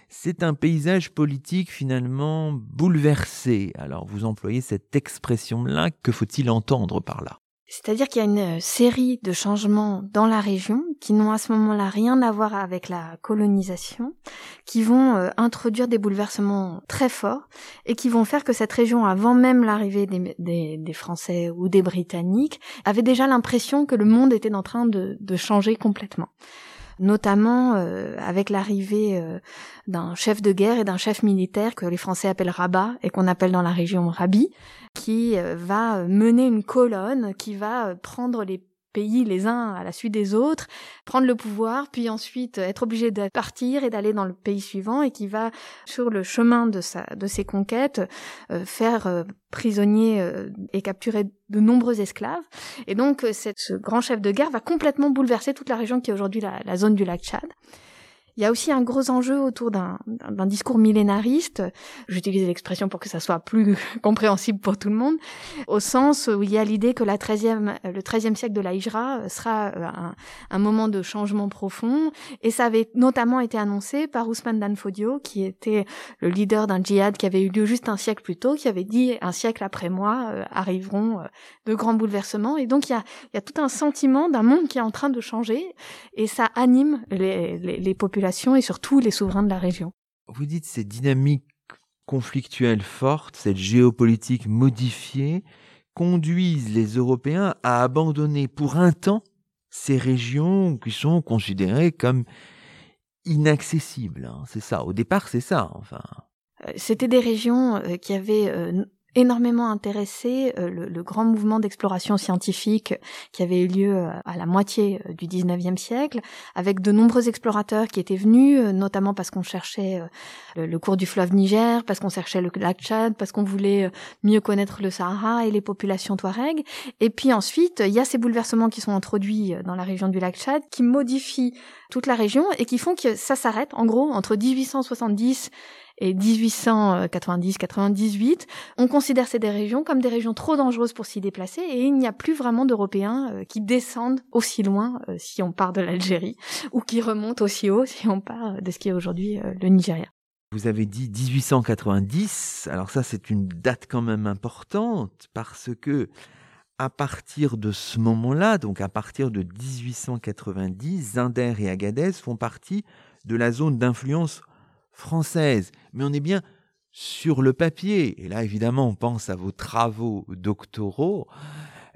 c'est un paysage politique finalement bouleversé. Alors vous employez cette expression-là, que faut-il entendre par là? C'est-à-dire qu'il y a une euh, série de changements dans la région qui n'ont à ce moment-là rien à voir avec la colonisation, qui vont euh, introduire des bouleversements très forts et qui vont faire que cette région, avant même l'arrivée des, Français ou des Britanniques, avait déjà l'impression que le monde était en train de, changer complètement notamment euh, avec l'arrivée d'un chef de guerre et d'un chef militaire que les Français appellent Rabat et qu'on appelle dans la région Rabi, qui euh, va euh, mener une colonne, qui va euh, prendre les pays les uns à la suite des autres, prendre le pouvoir, puis ensuite être obligé de partir et d'aller dans le pays suivant, et qui va, sur le chemin de, sa, de ses conquêtes, faire prisonnier et capturer de nombreux esclaves. Et donc, cette, ce grand chef de guerre va complètement bouleverser toute la région qui est aujourd'hui la, la zone du lac Tchad. Il y a aussi un gros enjeu autour d'un discours millénariste. J'utilise l'expression pour que ça soit plus [laughs] compréhensible pour tout le monde, au sens où il y a l'idée que la 13 le 13e siècle de la sera euh, un, un, moment de changement profond. Et ça avait notamment été annoncé par Ousmane Dan Fodio, qui était le leader d'un djihad qui avait eu lieu juste un siècle plus tôt, qui avait dit un siècle après moi euh, arriveront euh, de grands bouleversements. Et donc il y a, il y a tout un sentiment d'un monde qui est en train de changer, et ça anime les, les, les populations et surtout les souverains de la région. Vous dites ces dynamiques conflictuelles fortes, cette géopolitique modifiée, conduisent les Européens à abandonner pour un temps ces régions qui sont considérées comme inaccessibles. Hein. C'est ça. Au départ, c'est ça. Enfin. Euh, c'était des régions euh, qui avaient euh, énormément intéressé euh, le, grand mouvement d'exploration scientifique qui avait eu lieu euh, à la moitié euh, du 19e siècle, avec de nombreux explorateurs qui étaient venus, notamment parce qu'on cherchait le, cours du fleuve Niger, parce qu'on cherchait le lac Tchad, parce qu'on voulait mieux connaître le Sahara et les populations touareg. Et puis ensuite, il y a ces bouleversements qui sont introduits dans la région du lac Tchad, qui modifient toute la région et qui font que ça s'arrête, en gros, entre 1870 et 1890-98, on considère ces des régions comme des régions trop dangereuses pour s'y déplacer et il n'y a plus vraiment d'Européens euh, qui descendent aussi loin euh, si on part de l'Algérie [laughs] ou qui remontent aussi haut si on part de ce qui est aujourd'hui euh, le Nigeria. Vous avez dit 1890, alors ça c'est une date quand même importante parce que à partir de ce moment-là, donc à partir de 1890, Zinder et Agadez font partie de la zone d'influence française. Mais on est bien sur le papier. Et là, évidemment, on pense à vos travaux doctoraux.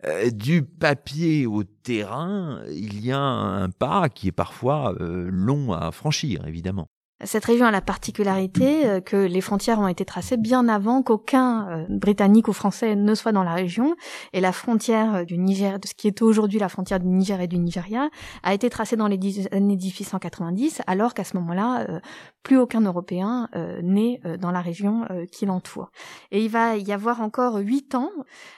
Euh, du papier au terrain, il y a un pas qui est parfois euh, long à franchir, évidemment. Cette région a la particularité euh, que les frontières ont été tracées bien avant qu'aucun euh, Britannique ou Français ne soit dans la région. Et la frontière euh, du Niger, de ce qui est aujourd'hui la frontière du Niger et du Nigeria, a été tracée dans les années 1890, alors qu'à ce moment-là, plus aucun Européen n'est dans la région qui l'entoure. Et il va y avoir encore huit ans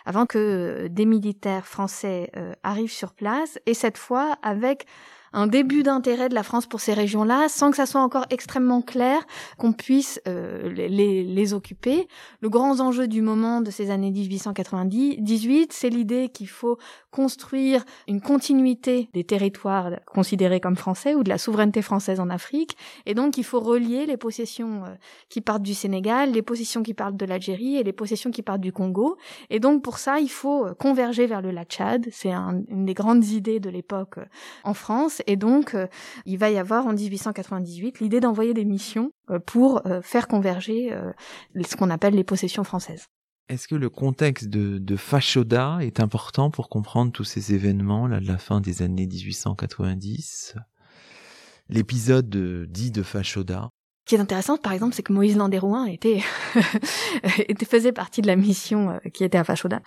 avant que des militaires français arrivent sur place, et cette fois avec un début d'intérêt de la France pour ces régions-là, sans que ça soit encore extrêmement clair qu'on puisse euh, les, les, occuper. Le grand enjeu du moment de ces années 1898, c'est l'idée qu'il faut construire une continuité des territoires considérés comme français ou de la souveraineté française en Afrique, et donc il faut relier les possessions euh, qui partent du Sénégal, les possessions qui partent de l'Algérie et les possessions qui partent du Congo. Et donc pour ça, il faut euh, converger vers le lac Tchad. C'est une des grandes idées de l'époque en France. Et donc, euh, il va y avoir en 1898 l'idée d'envoyer des missions euh, pour euh, faire converger ce qu'on appelle les possessions françaises. Est-ce que le contexte de, Fachoda est important pour comprendre tous ces événements là de la fin des années 1890 L'épisode dit de Fachoda qui est intéressante, par exemple, c'est que Moïse Landérouin était, [laughs] était faisait partie de la mission euh, qui était à Fachoda.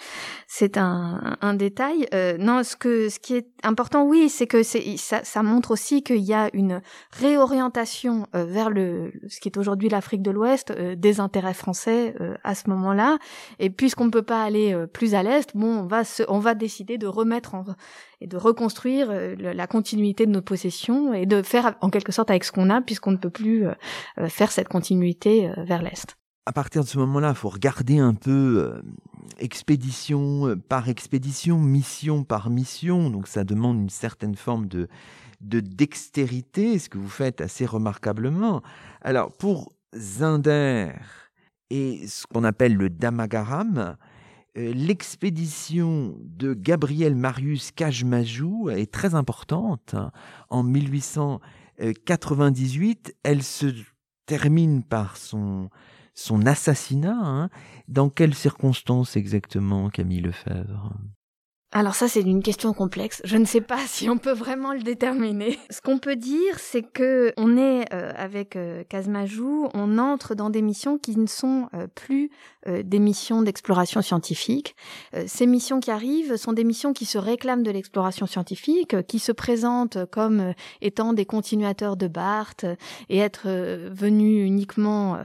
C'est un, un détail. Euh, non, ce que ce qui est important, oui, c'est que c'est ça, ça montre aussi qu'il y a une réorientation euh, vers le ce qui est aujourd'hui l'Afrique de l'Ouest des intérêts français à ce moment-là. Et puisqu'on ne peut pas aller plus à l'est, bon, on va se, on va décider de remettre en, et de reconstruire euh, la continuité de nos possessions et de faire en quelque sorte avec ce qu'on a puisqu'on ne peut plus euh, euh, faire cette continuité vers l'Est. À partir de ce moment-là, il faut regarder un peu expédition par expédition, mission par mission, donc ça demande une certaine forme de, de dextérité, ce que vous faites assez remarquablement. Alors pour Zinder et ce qu'on appelle le Damagaram, l'expédition de Gabriel Marius Cajemajou est très importante. En 1898, elle se termine par son, son assassinat. Hein. Dans quelles circonstances exactement, Camille Lefebvre? Alors ça, c'est une question complexe. Je ne sais pas [laughs] si on peut vraiment le déterminer. Ce qu'on peut dire, c'est que on est euh, avec euh, Kazmajou, on entre dans des missions qui ne sont euh, plus euh, des missions d'exploration scientifique. ces missions qui arrivent sont des missions qui se réclament de l'exploration scientifique, qui se présentent comme étant des continuateurs de Barthes et être venus uniquement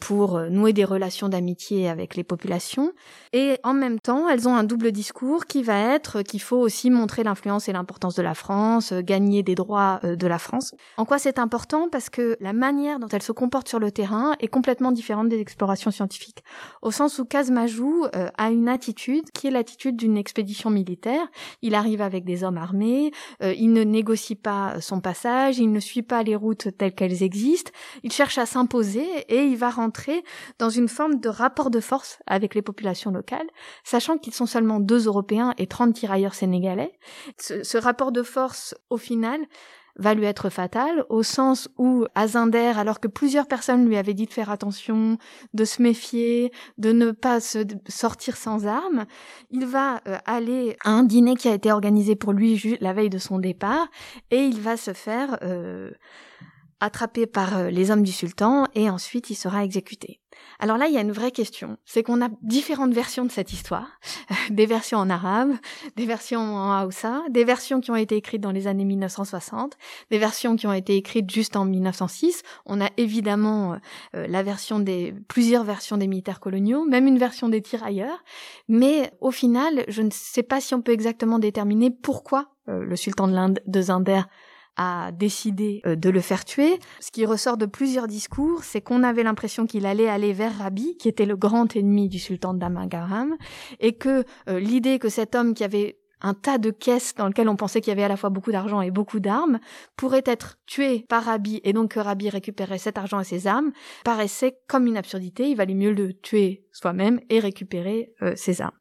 pour nouer des relations d'amitié avec les populations. Et en même temps, elles ont un double discours qui va être qu'il faut aussi montrer l'influence et l'importance de la France, euh, gagner des droits euh, de la France. En quoi c'est important? Parce que la manière dont elle se comporte sur le terrain est complètement différente des explorations scientifiques. Au sens où Kazmajou euh, a une attitude qui est l'attitude d'une expédition militaire. Il arrive avec des hommes armés, il ne négocie pas son passage, il ne suit pas les routes telles qu'elles existent, il cherche à s'imposer et il va rentrer dans une forme de rapport de force avec les populations locales, sachant qu'ils sont seulement deux Européens et 30 tirailleurs sénégalais. Ce, rapport de force, au final, va lui être fatal, au sens où Azinder, alors que plusieurs personnes lui avaient dit de faire attention, de se méfier, de ne pas se sortir sans armes, il va euh, aller à un dîner qui a été organisé pour lui la veille de son départ, et il va se faire euh, attrapé par euh, les hommes du sultan et ensuite il sera exécuté. Alors là, il y a une vraie question, c'est qu'on a différentes versions de cette histoire, [laughs] des versions en arabe, des versions en Hausa, des versions qui ont été écrites dans les années 1960, des versions qui ont été écrites juste en 1906. On a évidemment euh, la version des plusieurs versions des militaires coloniaux, même une version des tirailleurs, mais au final, je ne sais pas si on peut exactement déterminer pourquoi euh, le sultan de l'Inde de Zinder a décidé euh, de le faire tuer. Ce qui ressort de plusieurs discours, c'est qu'on avait l'impression qu'il allait aller vers Rabi, qui était le grand ennemi du sultan d'Amagaram, et que euh, l'idée que cet homme qui avait un tas de caisses dans lesquelles on pensait qu'il y avait à la fois beaucoup d'argent et beaucoup d'armes, pourrait être tué par Rabi et donc que Rabi récupérait cet argent et ses armes, paraissait comme une absurdité. Il valait mieux le tuer soi-même et récupérer euh, ses armes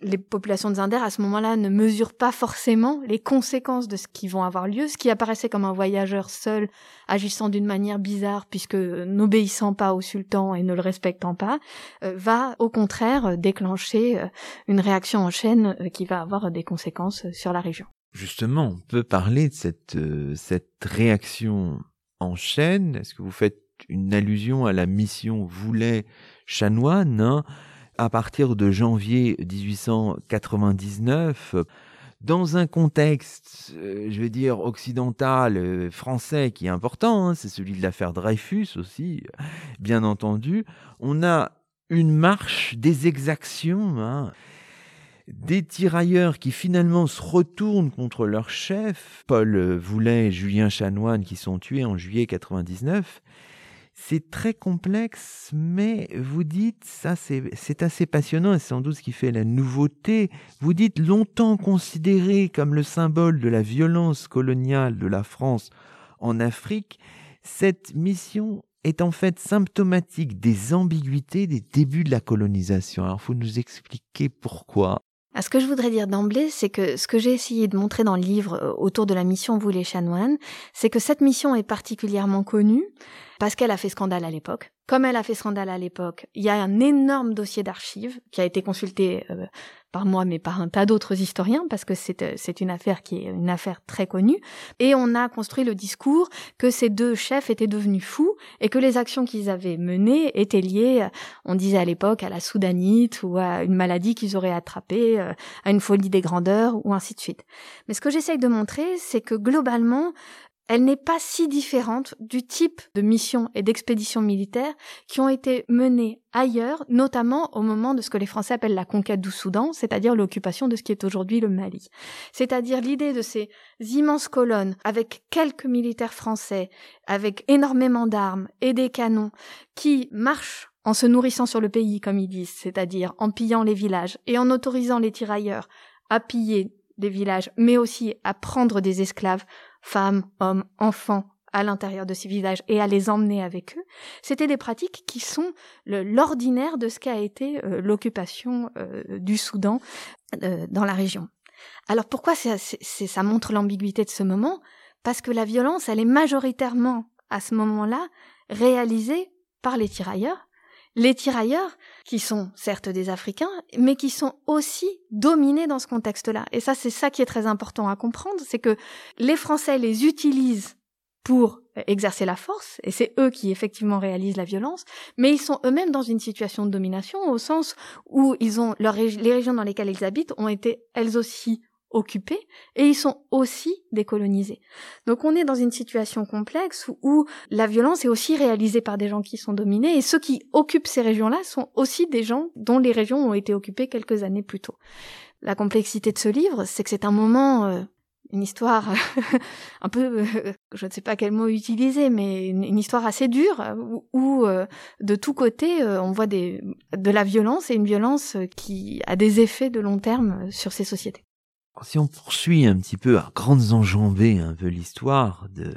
les populations de Zinder à ce moment-là ne mesurent pas forcément les conséquences de ce qui vont avoir lieu, ce qui apparaissait comme un voyageur seul, agissant d'une manière bizarre puisque n'obéissant pas au sultan et ne le respectant pas, euh, va au contraire déclencher euh, une réaction en chaîne euh, qui va avoir des conséquences sur la région. Justement, on peut parler de cette, cette réaction en chaîne. Est-ce que vous faites une allusion à la mission Voulet chanoine hein? À partir de janvier 1899, dans un contexte, euh, je vais dire, occidental, euh, français, qui est important, hein, c'est celui de l'affaire Dreyfus aussi, bien entendu, on a une marche des exactions. Hein. des tirailleurs qui finalement se retournent contre leur chef, Paul Voulet et Julien Chanoine, qui sont tués en juillet 99. C'est très complexe, mais vous dites, ça c'est assez passionnant et sans doute ce qui fait la nouveauté, vous dites longtemps considéré comme le symbole de la violence coloniale de la France en Afrique, cette mission est en fait symptomatique des ambiguïtés des débuts de la colonisation. Alors, il faut nous expliquer pourquoi. Ah, ce que je voudrais dire d'emblée, c'est que ce que j'ai essayé de montrer dans le livre euh, autour de la mission Vous les c'est que cette mission est particulièrement connue parce qu'elle a fait scandale à l'époque. Comme elle a fait scandale à l'époque, il y a un énorme dossier d'archives qui a été consulté euh, par moi, mais par un tas d'autres historiens, parce que c'est, euh, c'est une affaire qui est une affaire très connue. Et on a construit le discours que ces deux chefs étaient devenus fous et que les actions qu'ils avaient menées étaient liées, on disait à l'époque, à la soudanite ou à une maladie qu'ils auraient attrapée, euh, à une folie des grandeurs ou ainsi de suite. Mais ce que j'essaye de montrer, c'est que globalement, elle n'est pas si différente du type de missions et d'expéditions militaires qui ont été menées ailleurs, notamment au moment de ce que les Français appellent la conquête du Soudan, c'est-à-dire l'occupation de ce qui est aujourd'hui le Mali. C'est-à-dire l'idée de ces immenses colonnes avec quelques militaires français, avec énormément d'armes et des canons, qui marchent en se nourrissant sur le pays, comme ils disent, c'est-à-dire en pillant les villages et en autorisant les tirailleurs à piller des villages, mais aussi à prendre des esclaves femmes, hommes, enfants à l'intérieur de ces villages et à les emmener avec eux, c'était des pratiques qui sont l'ordinaire de ce qu'a été euh, l'occupation euh, du Soudan euh, dans la région. Alors pourquoi ça montre l'ambiguïté de ce moment? Parce que la violence, elle est majoritairement à ce moment-là réalisée par les tirailleurs, les tirailleurs, qui sont certes des Africains, mais qui sont aussi dominés dans ce contexte-là. Et ça, c'est ça qui est très important à comprendre, c'est que les Français les utilisent pour exercer la force, et c'est eux qui effectivement réalisent la violence, mais ils sont eux-mêmes dans une situation de domination au sens où ils ont les régions dans lesquelles ils habitent ont été elles aussi occupés et ils sont aussi décolonisés. Donc on est dans une situation complexe où, la violence est aussi réalisée par des gens qui sont dominés et ceux qui occupent ces régions-là sont aussi des gens dont les régions ont été occupées quelques années plus tôt. La complexité de ce livre, c'est que c'est un moment euh, une histoire [laughs] un peu, euh, je ne sais pas quel mot utiliser, mais une, histoire assez dure où, euh, de tous côtés on voit de la violence et une violence qui a des effets de long terme sur ces sociétés si on poursuit un petit peu à grandes enjambées un peu l'histoire de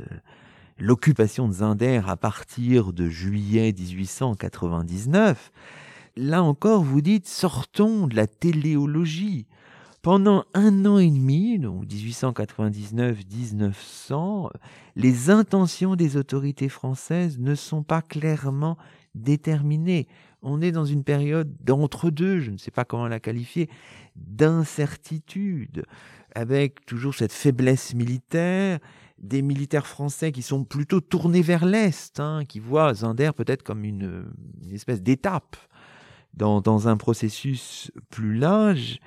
l'occupation de Zinder à partir de juillet 1899, là encore vous dites sortons de la téléologie. Pendant un an et demi, donc 1899-1900, les intentions des autorités françaises ne sont pas clairement déterminées on est dans une période d'entre-deux, je ne sais pas comment la qualifier, d'incertitude, avec toujours cette faiblesse militaire, des militaires français qui sont plutôt tournés vers l'Est, hein, qui voient Zinder peut-être comme une, espèce d'étape dans, dans, un processus plus large.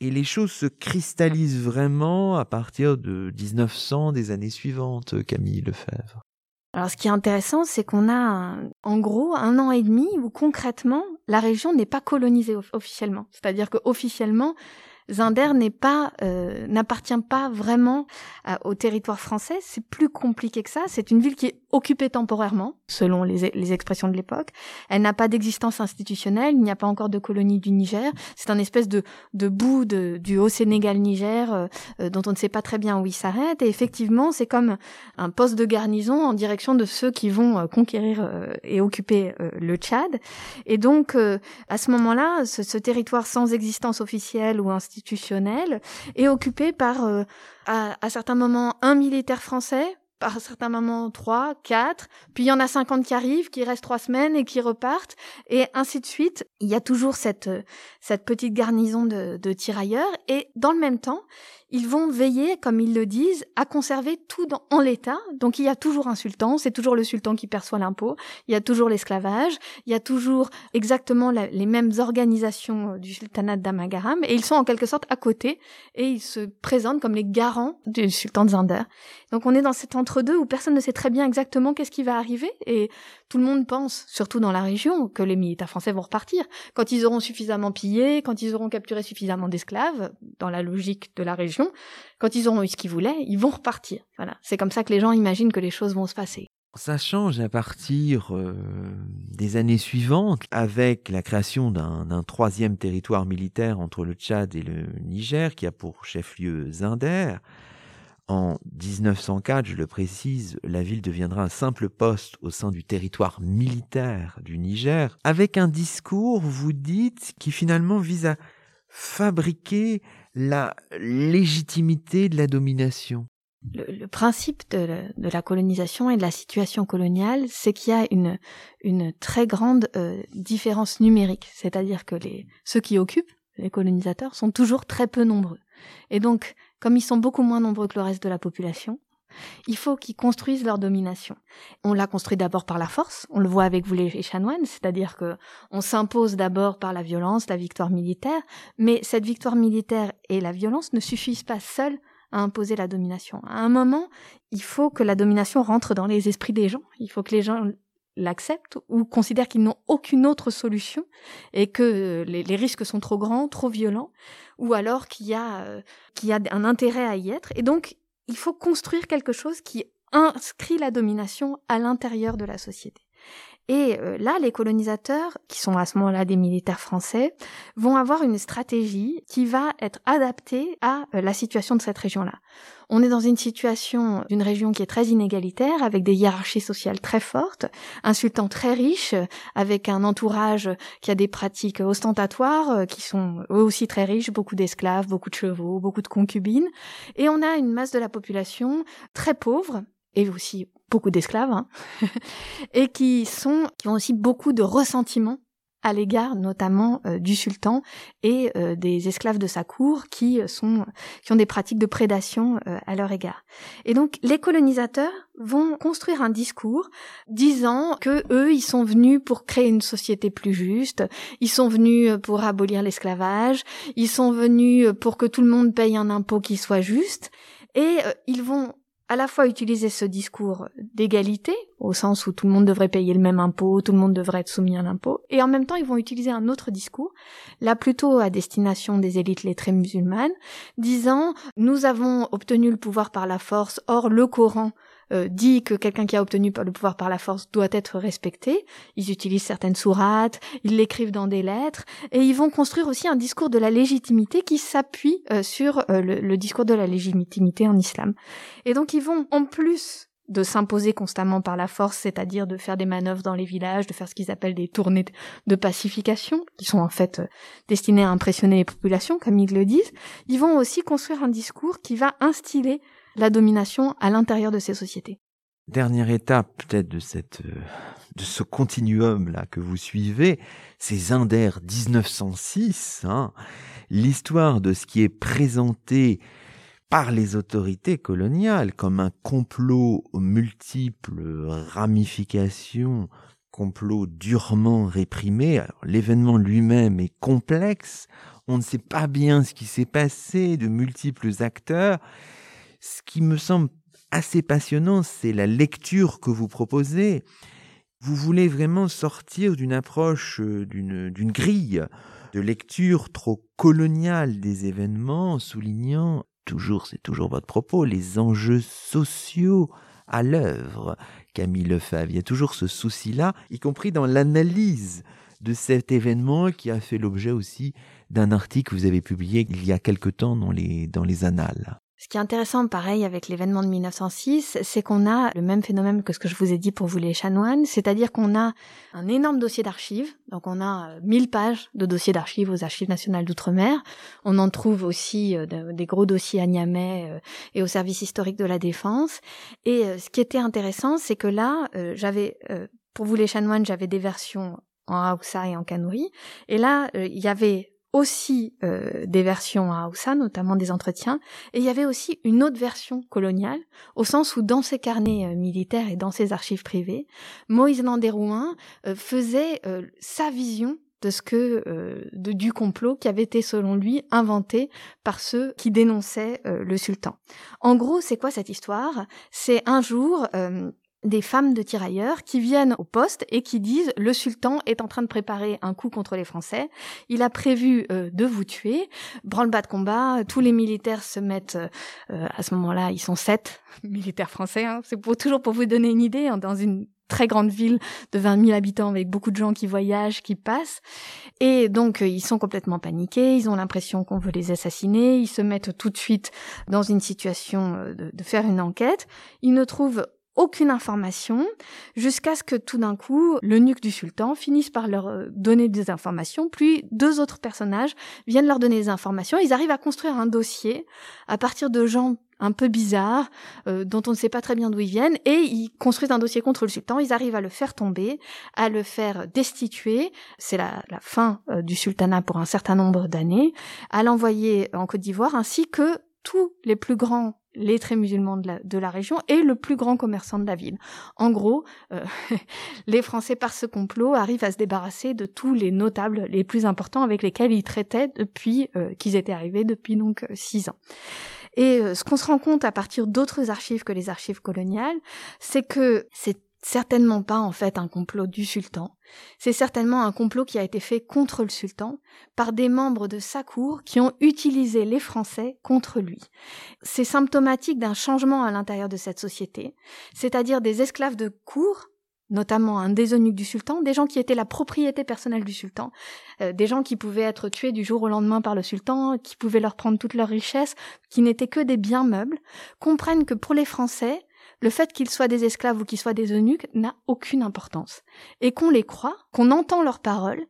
Et les choses se cristallisent vraiment à partir de 1900, des années suivantes, Camille Lefebvre. Alors ce qui est intéressant, c'est qu'on a en gros un an et demi où concrètement la région n'est pas colonisée officiellement. C'est-à-dire que officiellement Zinder n'est pas, euh, n'appartient pas vraiment euh, au territoire français. C'est plus compliqué que ça. C'est une ville qui est occupée temporairement, selon les, les expressions de l'époque. Elle n'a pas d'existence institutionnelle. Il n'y a pas encore de colonie du Niger. C'est un espèce de, de bout de, du haut Sénégal-Niger euh, dont on ne sait pas très bien où il s'arrête. Et effectivement, c'est comme un poste de garnison en direction de ceux qui vont conquérir et occuper le Tchad. Et donc, à ce moment-là, ce, ce territoire sans existence officielle ou institutionnelle est occupé par, euh, à, certains moments, un militaire français, par certains moments trois, quatre, puis il y en a cinquante qui arrivent, qui restent trois semaines et qui repartent, et ainsi de suite. Il y a toujours cette, cette petite garnison de, de tirailleurs, et dans le même temps, ils vont veiller, comme ils le disent, à conserver tout en l'état. Donc il y a toujours un sultan, c'est toujours le sultan qui perçoit l'impôt, il y a toujours l'esclavage, il y a toujours exactement les mêmes organisations euh, du sultanat d'Amagaram, et ils sont en quelque sorte à côté, et ils se présentent comme les garants du sultan de Zinder. Donc on est dans cet entre-deux où personne ne sait très bien exactement qu'est-ce qui va arriver, et tout le monde pense, surtout dans la région, que les militaires français vont repartir. Quand ils auront suffisamment pillé, quand ils auront capturé suffisamment d'esclaves, dans la logique de la région, quand ils auront eu ce qu'ils voulaient, ils vont repartir. Voilà, c'est comme ça que les gens imaginent que les choses vont se passer. Ça change à partir euh, des années suivantes avec la création d'un troisième territoire militaire entre le Tchad et le Niger qui a pour chef-lieu Zinder. En 1904, je le précise, la ville deviendra un simple poste au sein du territoire militaire du Niger, avec un discours, vous dites, qui finalement vise à fabriquer la légitimité de la domination le, principe de, la colonisation et de la situation coloniale, c'est qu'il y a une, très grande euh, différence numérique, c'est-à-dire que ceux qui occupent, les colonisateurs, sont toujours très peu nombreux. Et donc, comme ils sont beaucoup moins nombreux que le reste de la population, il faut qu'ils construisent leur domination. On l'a construit d'abord par la force, on le voit avec vous les chanoines, c'est-à-dire que on s'impose d'abord par la violence, la victoire militaire, mais cette victoire militaire et la violence ne suffisent pas seules à imposer la domination. À un moment, il faut que la domination rentre dans les esprits des gens, il faut que les gens l'acceptent ou considèrent qu'ils n'ont aucune autre solution et que les, risques sont trop grands, trop violents, ou alors qu'il y a euh, qu'il y a un intérêt à y être. Et donc, il faut construire quelque chose qui inscrit la domination à l'intérieur de la société. Et euh, là, les colonisateurs, qui sont à ce moment-là des militaires français, vont avoir une stratégie qui va être adaptée à euh, la situation de cette région-là. On est dans une situation d'une région qui est très inégalitaire, avec des hiérarchies sociales très fortes, un sultan très riche, avec un entourage qui a des pratiques ostentatoires, euh, qui sont eux aussi très riches, beaucoup d'esclaves, beaucoup de chevaux, beaucoup de concubines, et on a une masse de la population très pauvre, et aussi beaucoup d'esclaves, hein, [laughs] et qui sont qui ont aussi beaucoup de ressentiment à l'égard notamment euh, du sultan et euh, des esclaves de sa cour qui sont qui ont des pratiques de prédation euh, à leur égard. Et donc les colonisateurs vont construire un discours disant que eux ils sont venus pour créer une société plus juste, ils sont venus pour abolir l'esclavage, ils sont venus pour que tout le monde paye un impôt qui soit juste et ils vont à la fois utiliser ce discours d'égalité, au sens où tout le monde devrait payer le même impôt, tout le monde devrait être soumis à l'impôt, et en même temps ils vont utiliser un autre discours, là plutôt à destination des élites lettrées musulmanes, disant nous avons obtenu le pouvoir par la force, or le Coran euh, dit que quelqu'un qui a obtenu le pouvoir par la force doit être respecté. Ils utilisent certaines sourates, ils l'écrivent dans des lettres, et ils vont construire aussi un discours de la légitimité qui s'appuie euh, sur euh, le, le discours de la légitimité en islam. Et donc ils vont, en plus de s'imposer constamment par la force, c'est-à-dire de faire des manœuvres dans les villages, de faire ce qu'ils appellent des tournées de pacification, qui sont en fait destinées à impressionner les populations, comme ils le disent, ils vont aussi construire un discours qui va instiller la domination à l'intérieur de ces sociétés. Dernière étape peut-être de cette euh, de ce continuum là que vous suivez, c'est Zinder 1906, hein, l'histoire de ce qui est présenté par les autorités coloniales comme un complot aux multiples ramifications, complot durement réprimé. l'événement lui-même est complexe, on ne sait pas bien ce qui s'est passé, de multiples acteurs, ce qui me semble assez passionnant, c'est la lecture que vous proposez. Vous voulez vraiment sortir d'une approche, euh, d'une grille de lecture trop coloniale des événements, soulignant toujours, c'est toujours votre propos, les enjeux sociaux à l'œuvre. Camille Lefebvre, il y a toujours ce souci-là, y compris dans l'analyse de cet événement qui a fait l'objet aussi d'un article que vous avez publié il y a quelque temps dans les, dans les annales. Ce qui est intéressant, pareil, avec l'événement de 1906, c'est qu'on a le même phénomène que ce que je vous ai dit pour vous les chanoines, c'est-à-dire qu'on a un énorme dossier d'archives, donc on a 1000 euh, pages de dossiers d'archives aux archives nationales d'outre-mer, on en trouve aussi euh, des gros dossiers à Niamey euh, et au service historique de la défense, et ce qui était intéressant, c'est que là, j'avais, pour vous les chanoines, j'avais des versions en Haoussa et en Kanouri, et là, il y avait aussi euh, des versions à Aoussa, notamment des entretiens, et il y avait aussi une autre version coloniale, au sens où dans ses carnets euh, militaires et dans ses archives privées, Moïse Landérouin euh, faisait sa vision de ce que de, du complot qui avait été selon lui inventé par ceux qui dénonçaient le sultan. En gros, c'est quoi cette histoire? C'est un jour des femmes de tirailleurs qui viennent au poste et qui disent le sultan est en train de préparer un coup contre les Français. Il a prévu euh, de vous tuer. Branle-bas de combat. Tous les militaires se mettent euh, à ce moment-là. Ils sont sept [laughs] militaires français. Hein. C'est pour toujours pour vous donner une idée hein, dans une très grande ville de 20 000 habitants avec beaucoup de gens qui voyagent, qui passent. Et donc, euh, ils sont complètement paniqués, ils ont l'impression qu'on veut les assassiner, ils se mettent tout de suite dans une situation de, de faire une enquête. Ils ne trouvent aucune information jusqu'à ce que tout d'un coup le nuque du sultan finisse par leur euh, donner des informations puis deux autres personnages viennent leur donner des informations. Ils arrivent à construire un dossier à partir de gens un peu bizarres euh, dont on ne sait pas très bien d'où ils viennent et ils construisent un dossier contre le sultan. Ils arrivent à le faire tomber à le faire destituer. C'est la, la, fin euh, du sultanat pour un certain nombre d'années à l'envoyer en Côte d'Ivoire ainsi que tous les plus grands lettrés musulmans de la, région et le plus grand commerçant de la ville. En gros, euh, [laughs] les Français, par ce complot, arrivent à se débarrasser de tous les notables les plus importants avec lesquels ils traitaient depuis euh, qu'ils étaient arrivés depuis donc euh, six ans. Et ce qu'on se rend compte à partir d'autres archives que les archives coloniales, c'est que c'est certainement pas en fait un complot du sultan. C'est certainement un complot qui a été fait contre le sultan par des membres de sa cour qui ont utilisé les Français contre lui. C'est symptomatique d'un changement à l'intérieur de cette société, c'est-à-dire des esclaves de cour notamment un des eunuques du sultan, des gens qui étaient la propriété personnelle du sultan, euh, des gens qui pouvaient être tués du jour au lendemain par le sultan, qui pouvaient leur prendre toutes leurs richesses, qui n'étaient que des biens meubles, comprennent que pour les Français, le fait qu'ils soient des esclaves ou qu'ils soient des eunuques n'a aucune importance. Et qu'on les croit, qu'on entend leurs paroles,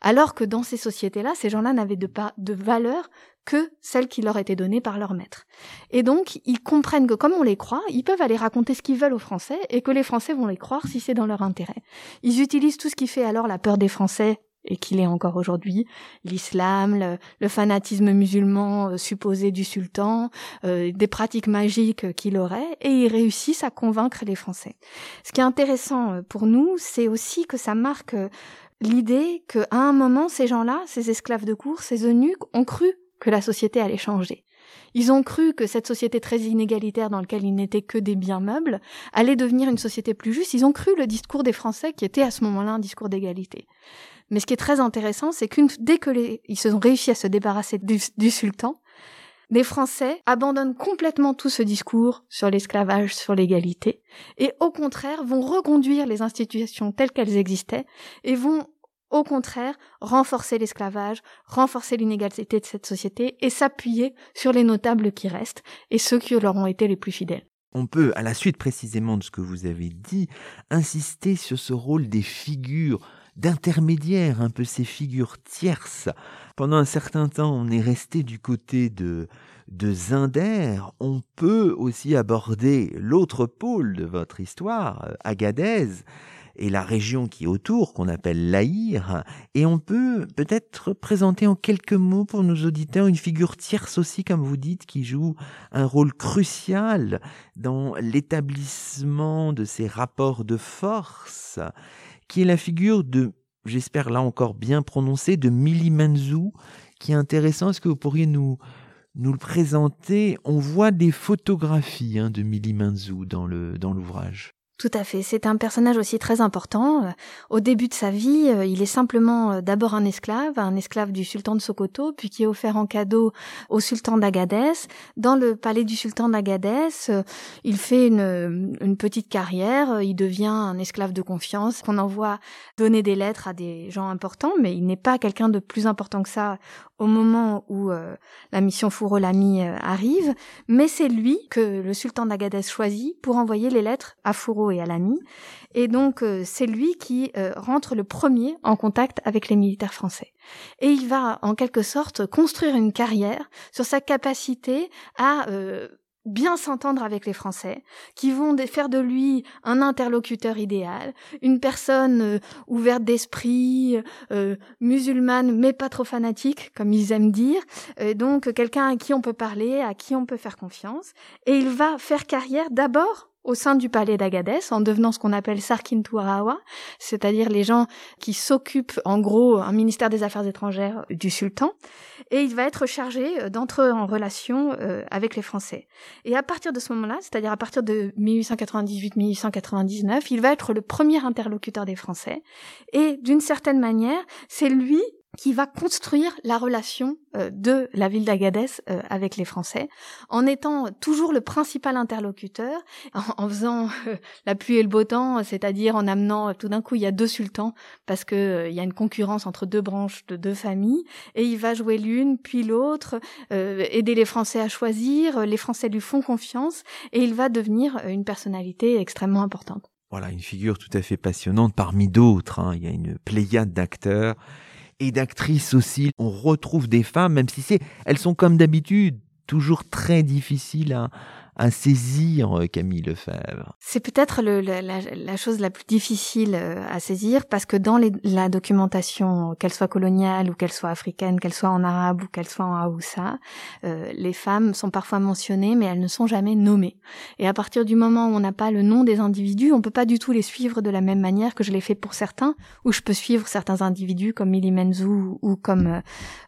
alors que dans ces sociétés-là, ces gens-là n'avaient de, de valeur que celle qui leur était donnée par leur maître. Et donc, ils comprennent que comme on les croit, ils peuvent aller raconter ce qu'ils veulent aux Français et que les Français vont les croire si c'est dans leur intérêt. Ils utilisent tout ce qui fait alors la peur des Français et qu'il est encore aujourd'hui, l'islam, le, fanatisme musulman euh, supposé du sultan, euh, des pratiques magiques qu'il aurait, et ils réussissent à convaincre les Français. Ce qui est intéressant euh, pour nous, c'est aussi que ça marque l'idée qu'à un moment, ces gens-là, ces esclaves de cour, ces eunuques, ont cru que la société allait changer. Ils ont cru que cette société très inégalitaire dans laquelle ils n'étaient que des biens meubles allait devenir une société plus juste. Ils ont cru le discours des Français qui était à ce moment-là un discours d'égalité. Mais ce qui est très intéressant, c'est qu'une dès que ils se sont réussi à se débarrasser du, sultan, les Français abandonnent complètement tout ce discours sur l'esclavage, sur l'égalité, et au contraire vont reconduire les institutions telles qu'elles existaient et vont au contraire renforcer l'esclavage, renforcer l'inégalité de cette société et s'appuyer sur les notables qui restent et ceux qui leur ont été les plus fidèles. On peut, à la suite précisément de ce que vous avez dit, insister sur ce rôle des figures d'intermédiaires, un peu ces figures tierces. Pendant un certain temps, on est resté du côté de, de Zinder. On peut aussi aborder l'autre pôle de votre histoire, euh, Agadez, et la région qui est autour, qu'on appelle l'Aïr, et on peut peut-être présenter en quelques mots pour nos auditeurs une figure tierce aussi, comme vous dites, qui joue un rôle crucial dans l'établissement de ces rapports de force qui est la figure de, j'espère là encore bien prononcé, de Mili Manzou, qui est intéressant. Est-ce que vous pourriez nous, nous le présenter? On voit des photographies hein, de Mili Manzou dans l'ouvrage. Tout à fait. C'est un personnage aussi très important. Euh, au début de sa vie, euh, il est simplement euh, d'abord un esclave, un esclave du sultan de Sokoto, puis qui est offert en cadeau au sultan d'Agadez. Dans le palais du sultan d'Agadez, il fait une, petite carrière. Il devient un esclave de confiance qu'on envoie donner des lettres à des gens importants, mais il n'est pas quelqu'un de plus important que ça au moment où la mission Fouro-Lami arrive. Mais c'est lui que le sultan d'Agadez choisit pour envoyer les lettres à Fouro et à l'ami. Et donc, euh, c'est lui qui euh, rentre le premier en contact avec les militaires français. Et il va, en quelque sorte, construire une carrière sur sa capacité à euh, bien s'entendre avec les Français, qui vont faire de lui un interlocuteur idéal, une personne euh, ouverte d'esprit, euh, musulmane mais pas trop fanatique, comme ils aiment dire, euh, donc quelqu'un à qui on peut parler, à qui on peut faire confiance, et il va faire carrière d'abord au sein du palais d'Agadez en devenant ce qu'on appelle Sarkin Turawa, c'est-à-dire les gens qui s'occupent en gros un ministère des Affaires étrangères du sultan et il va être chargé euh, d'entrer en relation euh, avec les Français. Et à partir de ce moment-là, c'est-à-dire à partir de 1898-1899, il va être le premier interlocuteur des Français et d'une certaine manière, c'est lui qui va construire la relation euh, de la ville d'Agadez euh, avec les Français, en étant toujours le principal interlocuteur, en, faisant euh, la pluie et le beau temps, c'est-à-dire en amenant tout d'un coup il y a deux sultans parce que il y a une concurrence entre deux branches de deux familles, et il va jouer l'une puis l'autre, aider les Français à choisir, les Français lui font confiance, et il va devenir une personnalité extrêmement importante. Voilà, une figure tout à fait passionnante parmi d'autres. Hein. Il y a une pléiade d'acteurs et d'actrices aussi. On retrouve des femmes, même si c'est, elles sont comme d'habitude toujours très difficiles à, à saisir, euh, Camille Lefebvre C'est peut-être la, la, chose la plus difficile euh, à saisir parce que dans les, la documentation, qu'elle soit coloniale ou qu'elle soit africaine, qu'elle soit en arabe ou qu'elle soit en haoussa, euh, les femmes sont parfois mentionnées mais elles ne sont jamais nommées. Et à partir du moment où on n'a pas le nom des individus, on peut pas du tout les suivre de la même manière que je l'ai fait pour certains, où je peux suivre certains individus comme Mili Menzou ou comme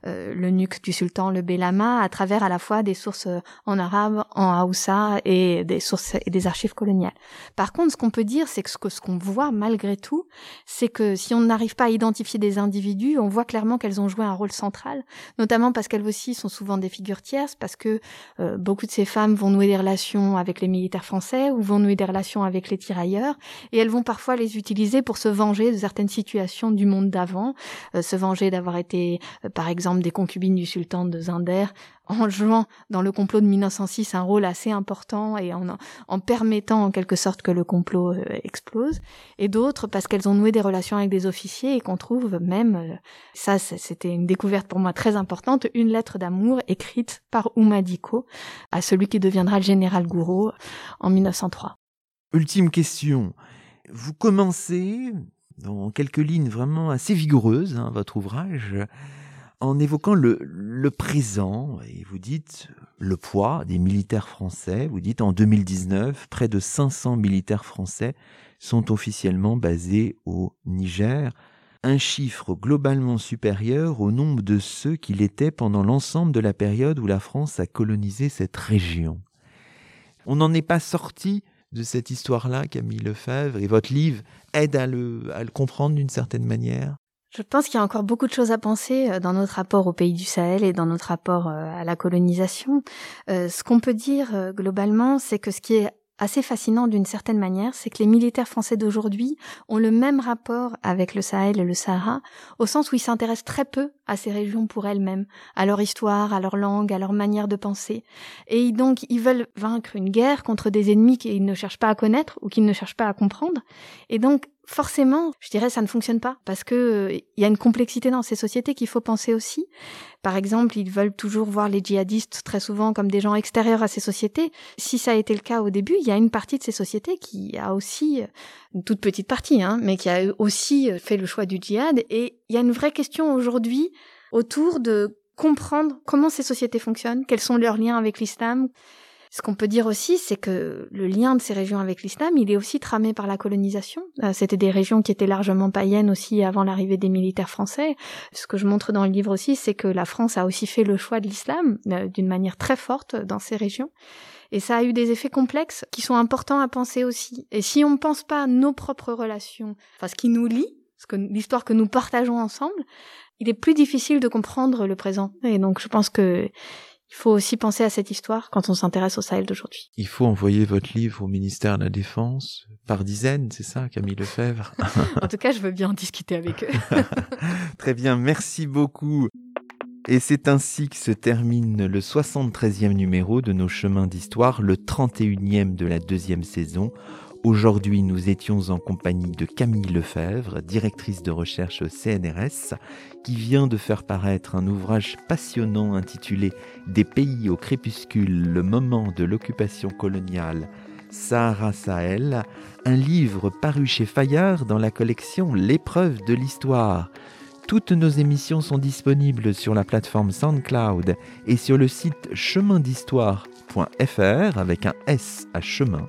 euh, le nuque du sultan, le Belama, à travers à la fois des sources en arabe, en haoussa et des sources et des archives coloniales. Par contre, ce qu'on peut dire, c'est que ce qu'on voit malgré tout, c'est que si on n'arrive pas à identifier des individus, on voit clairement qu'elles ont joué un rôle central, notamment parce qu'elles aussi sont souvent des figures tierces, parce que euh, beaucoup de ces femmes vont nouer des relations avec les militaires français ou vont nouer des relations avec les tirailleurs, et elles vont parfois les utiliser pour se venger de certaines situations du monde d'avant, euh, se venger d'avoir été, euh, par exemple, des concubines du sultan de Zinder en jouant dans le complot de 1906 un rôle assez important et en, permettant en quelque sorte que le complot euh, explose, et d'autres parce qu'elles ont noué des relations avec des officiers et qu'on trouve même, euh, ça c'était une découverte pour moi très importante, une lettre d'amour écrite par Oumadiko à celui qui deviendra le général Gouraud en 1903. Ultime question. Vous commencez dans quelques lignes vraiment assez vigoureuses, hein, votre ouvrage, en évoquant le, le, présent, et vous dites le poids des militaires français, vous dites en 2019, près de 500 militaires français sont officiellement basés au Niger, un chiffre globalement supérieur au nombre de ceux qu'il était pendant l'ensemble de la période où la France a colonisé cette région. On n'en est pas sorti de cette histoire-là, Camille Lefebvre, et votre livre aide à le, à le comprendre d'une certaine manière? Je pense qu'il y a encore beaucoup de choses à penser euh, dans notre rapport au pays du Sahel et dans notre rapport euh, à la colonisation. Euh, ce qu'on peut dire globalement, c'est que ce qui est assez fascinant d'une certaine manière, c'est que les militaires français d'aujourd'hui ont le même rapport avec le Sahel et le Sahara, au sens où ils s'intéressent très peu à ces régions pour elles-mêmes, à leur histoire, à leur langue, à leur manière de penser. Et donc, ils veulent vaincre une guerre contre des ennemis qu'ils ne cherchent pas à connaître ou qu'ils ne cherchent pas à comprendre. Et donc, forcément, je dirais, ça ne fonctionne pas parce que il y a une complexité dans ces sociétés qu'il faut penser aussi. Par exemple, ils veulent toujours voir les djihadistes très souvent comme des gens extérieurs à ces sociétés. Si ça a été le cas au début, il y a une partie de ces sociétés qui a aussi, une toute petite partie, hein, mais qui a aussi fait le choix du djihad. Et il y a une vraie question aujourd'hui autour de comprendre comment ces sociétés fonctionnent, quels sont leurs liens avec l'islam, ce qu'on peut dire aussi, c'est que le lien de ces régions avec l'islam, il est aussi tramé par la colonisation. Euh, c'était des régions qui étaient largement païennes aussi avant l'arrivée des militaires français. Ce que je montre dans le livre aussi, c'est que la France a aussi fait le choix de l'islam euh, d'une manière très forte dans ces régions. Et ça a eu des effets complexes qui sont importants à penser aussi. Et si on ne pense pas à nos propres relations, enfin ce qui nous lie, l'histoire que nous partageons ensemble, il est plus difficile de comprendre le présent. Et donc je pense que il faut aussi penser à cette histoire quand on s'intéresse au Sahel d'aujourd'hui. Il faut envoyer votre livre au ministère de la Défense par dizaines, c'est ça, Camille Lefebvre? [laughs] En tout cas, je veux bien en discuter avec eux. [laughs] Très bien, merci beaucoup. Et c'est ainsi que se termine le 73e numéro de nos chemins d'histoire, le 31e de la deuxième saison. Aujourd'hui, nous étions en compagnie de Camille Lefebvre, directrice de recherche au CNRS, qui vient de faire paraître un ouvrage passionnant intitulé Des pays au crépuscule, le moment de l'occupation coloniale, Sahara-Sahel, un livre paru chez Fayard dans la collection L'épreuve de l'histoire. Toutes nos émissions sont disponibles sur la plateforme SoundCloud et sur le site chemindhistoire.fr avec un S à chemin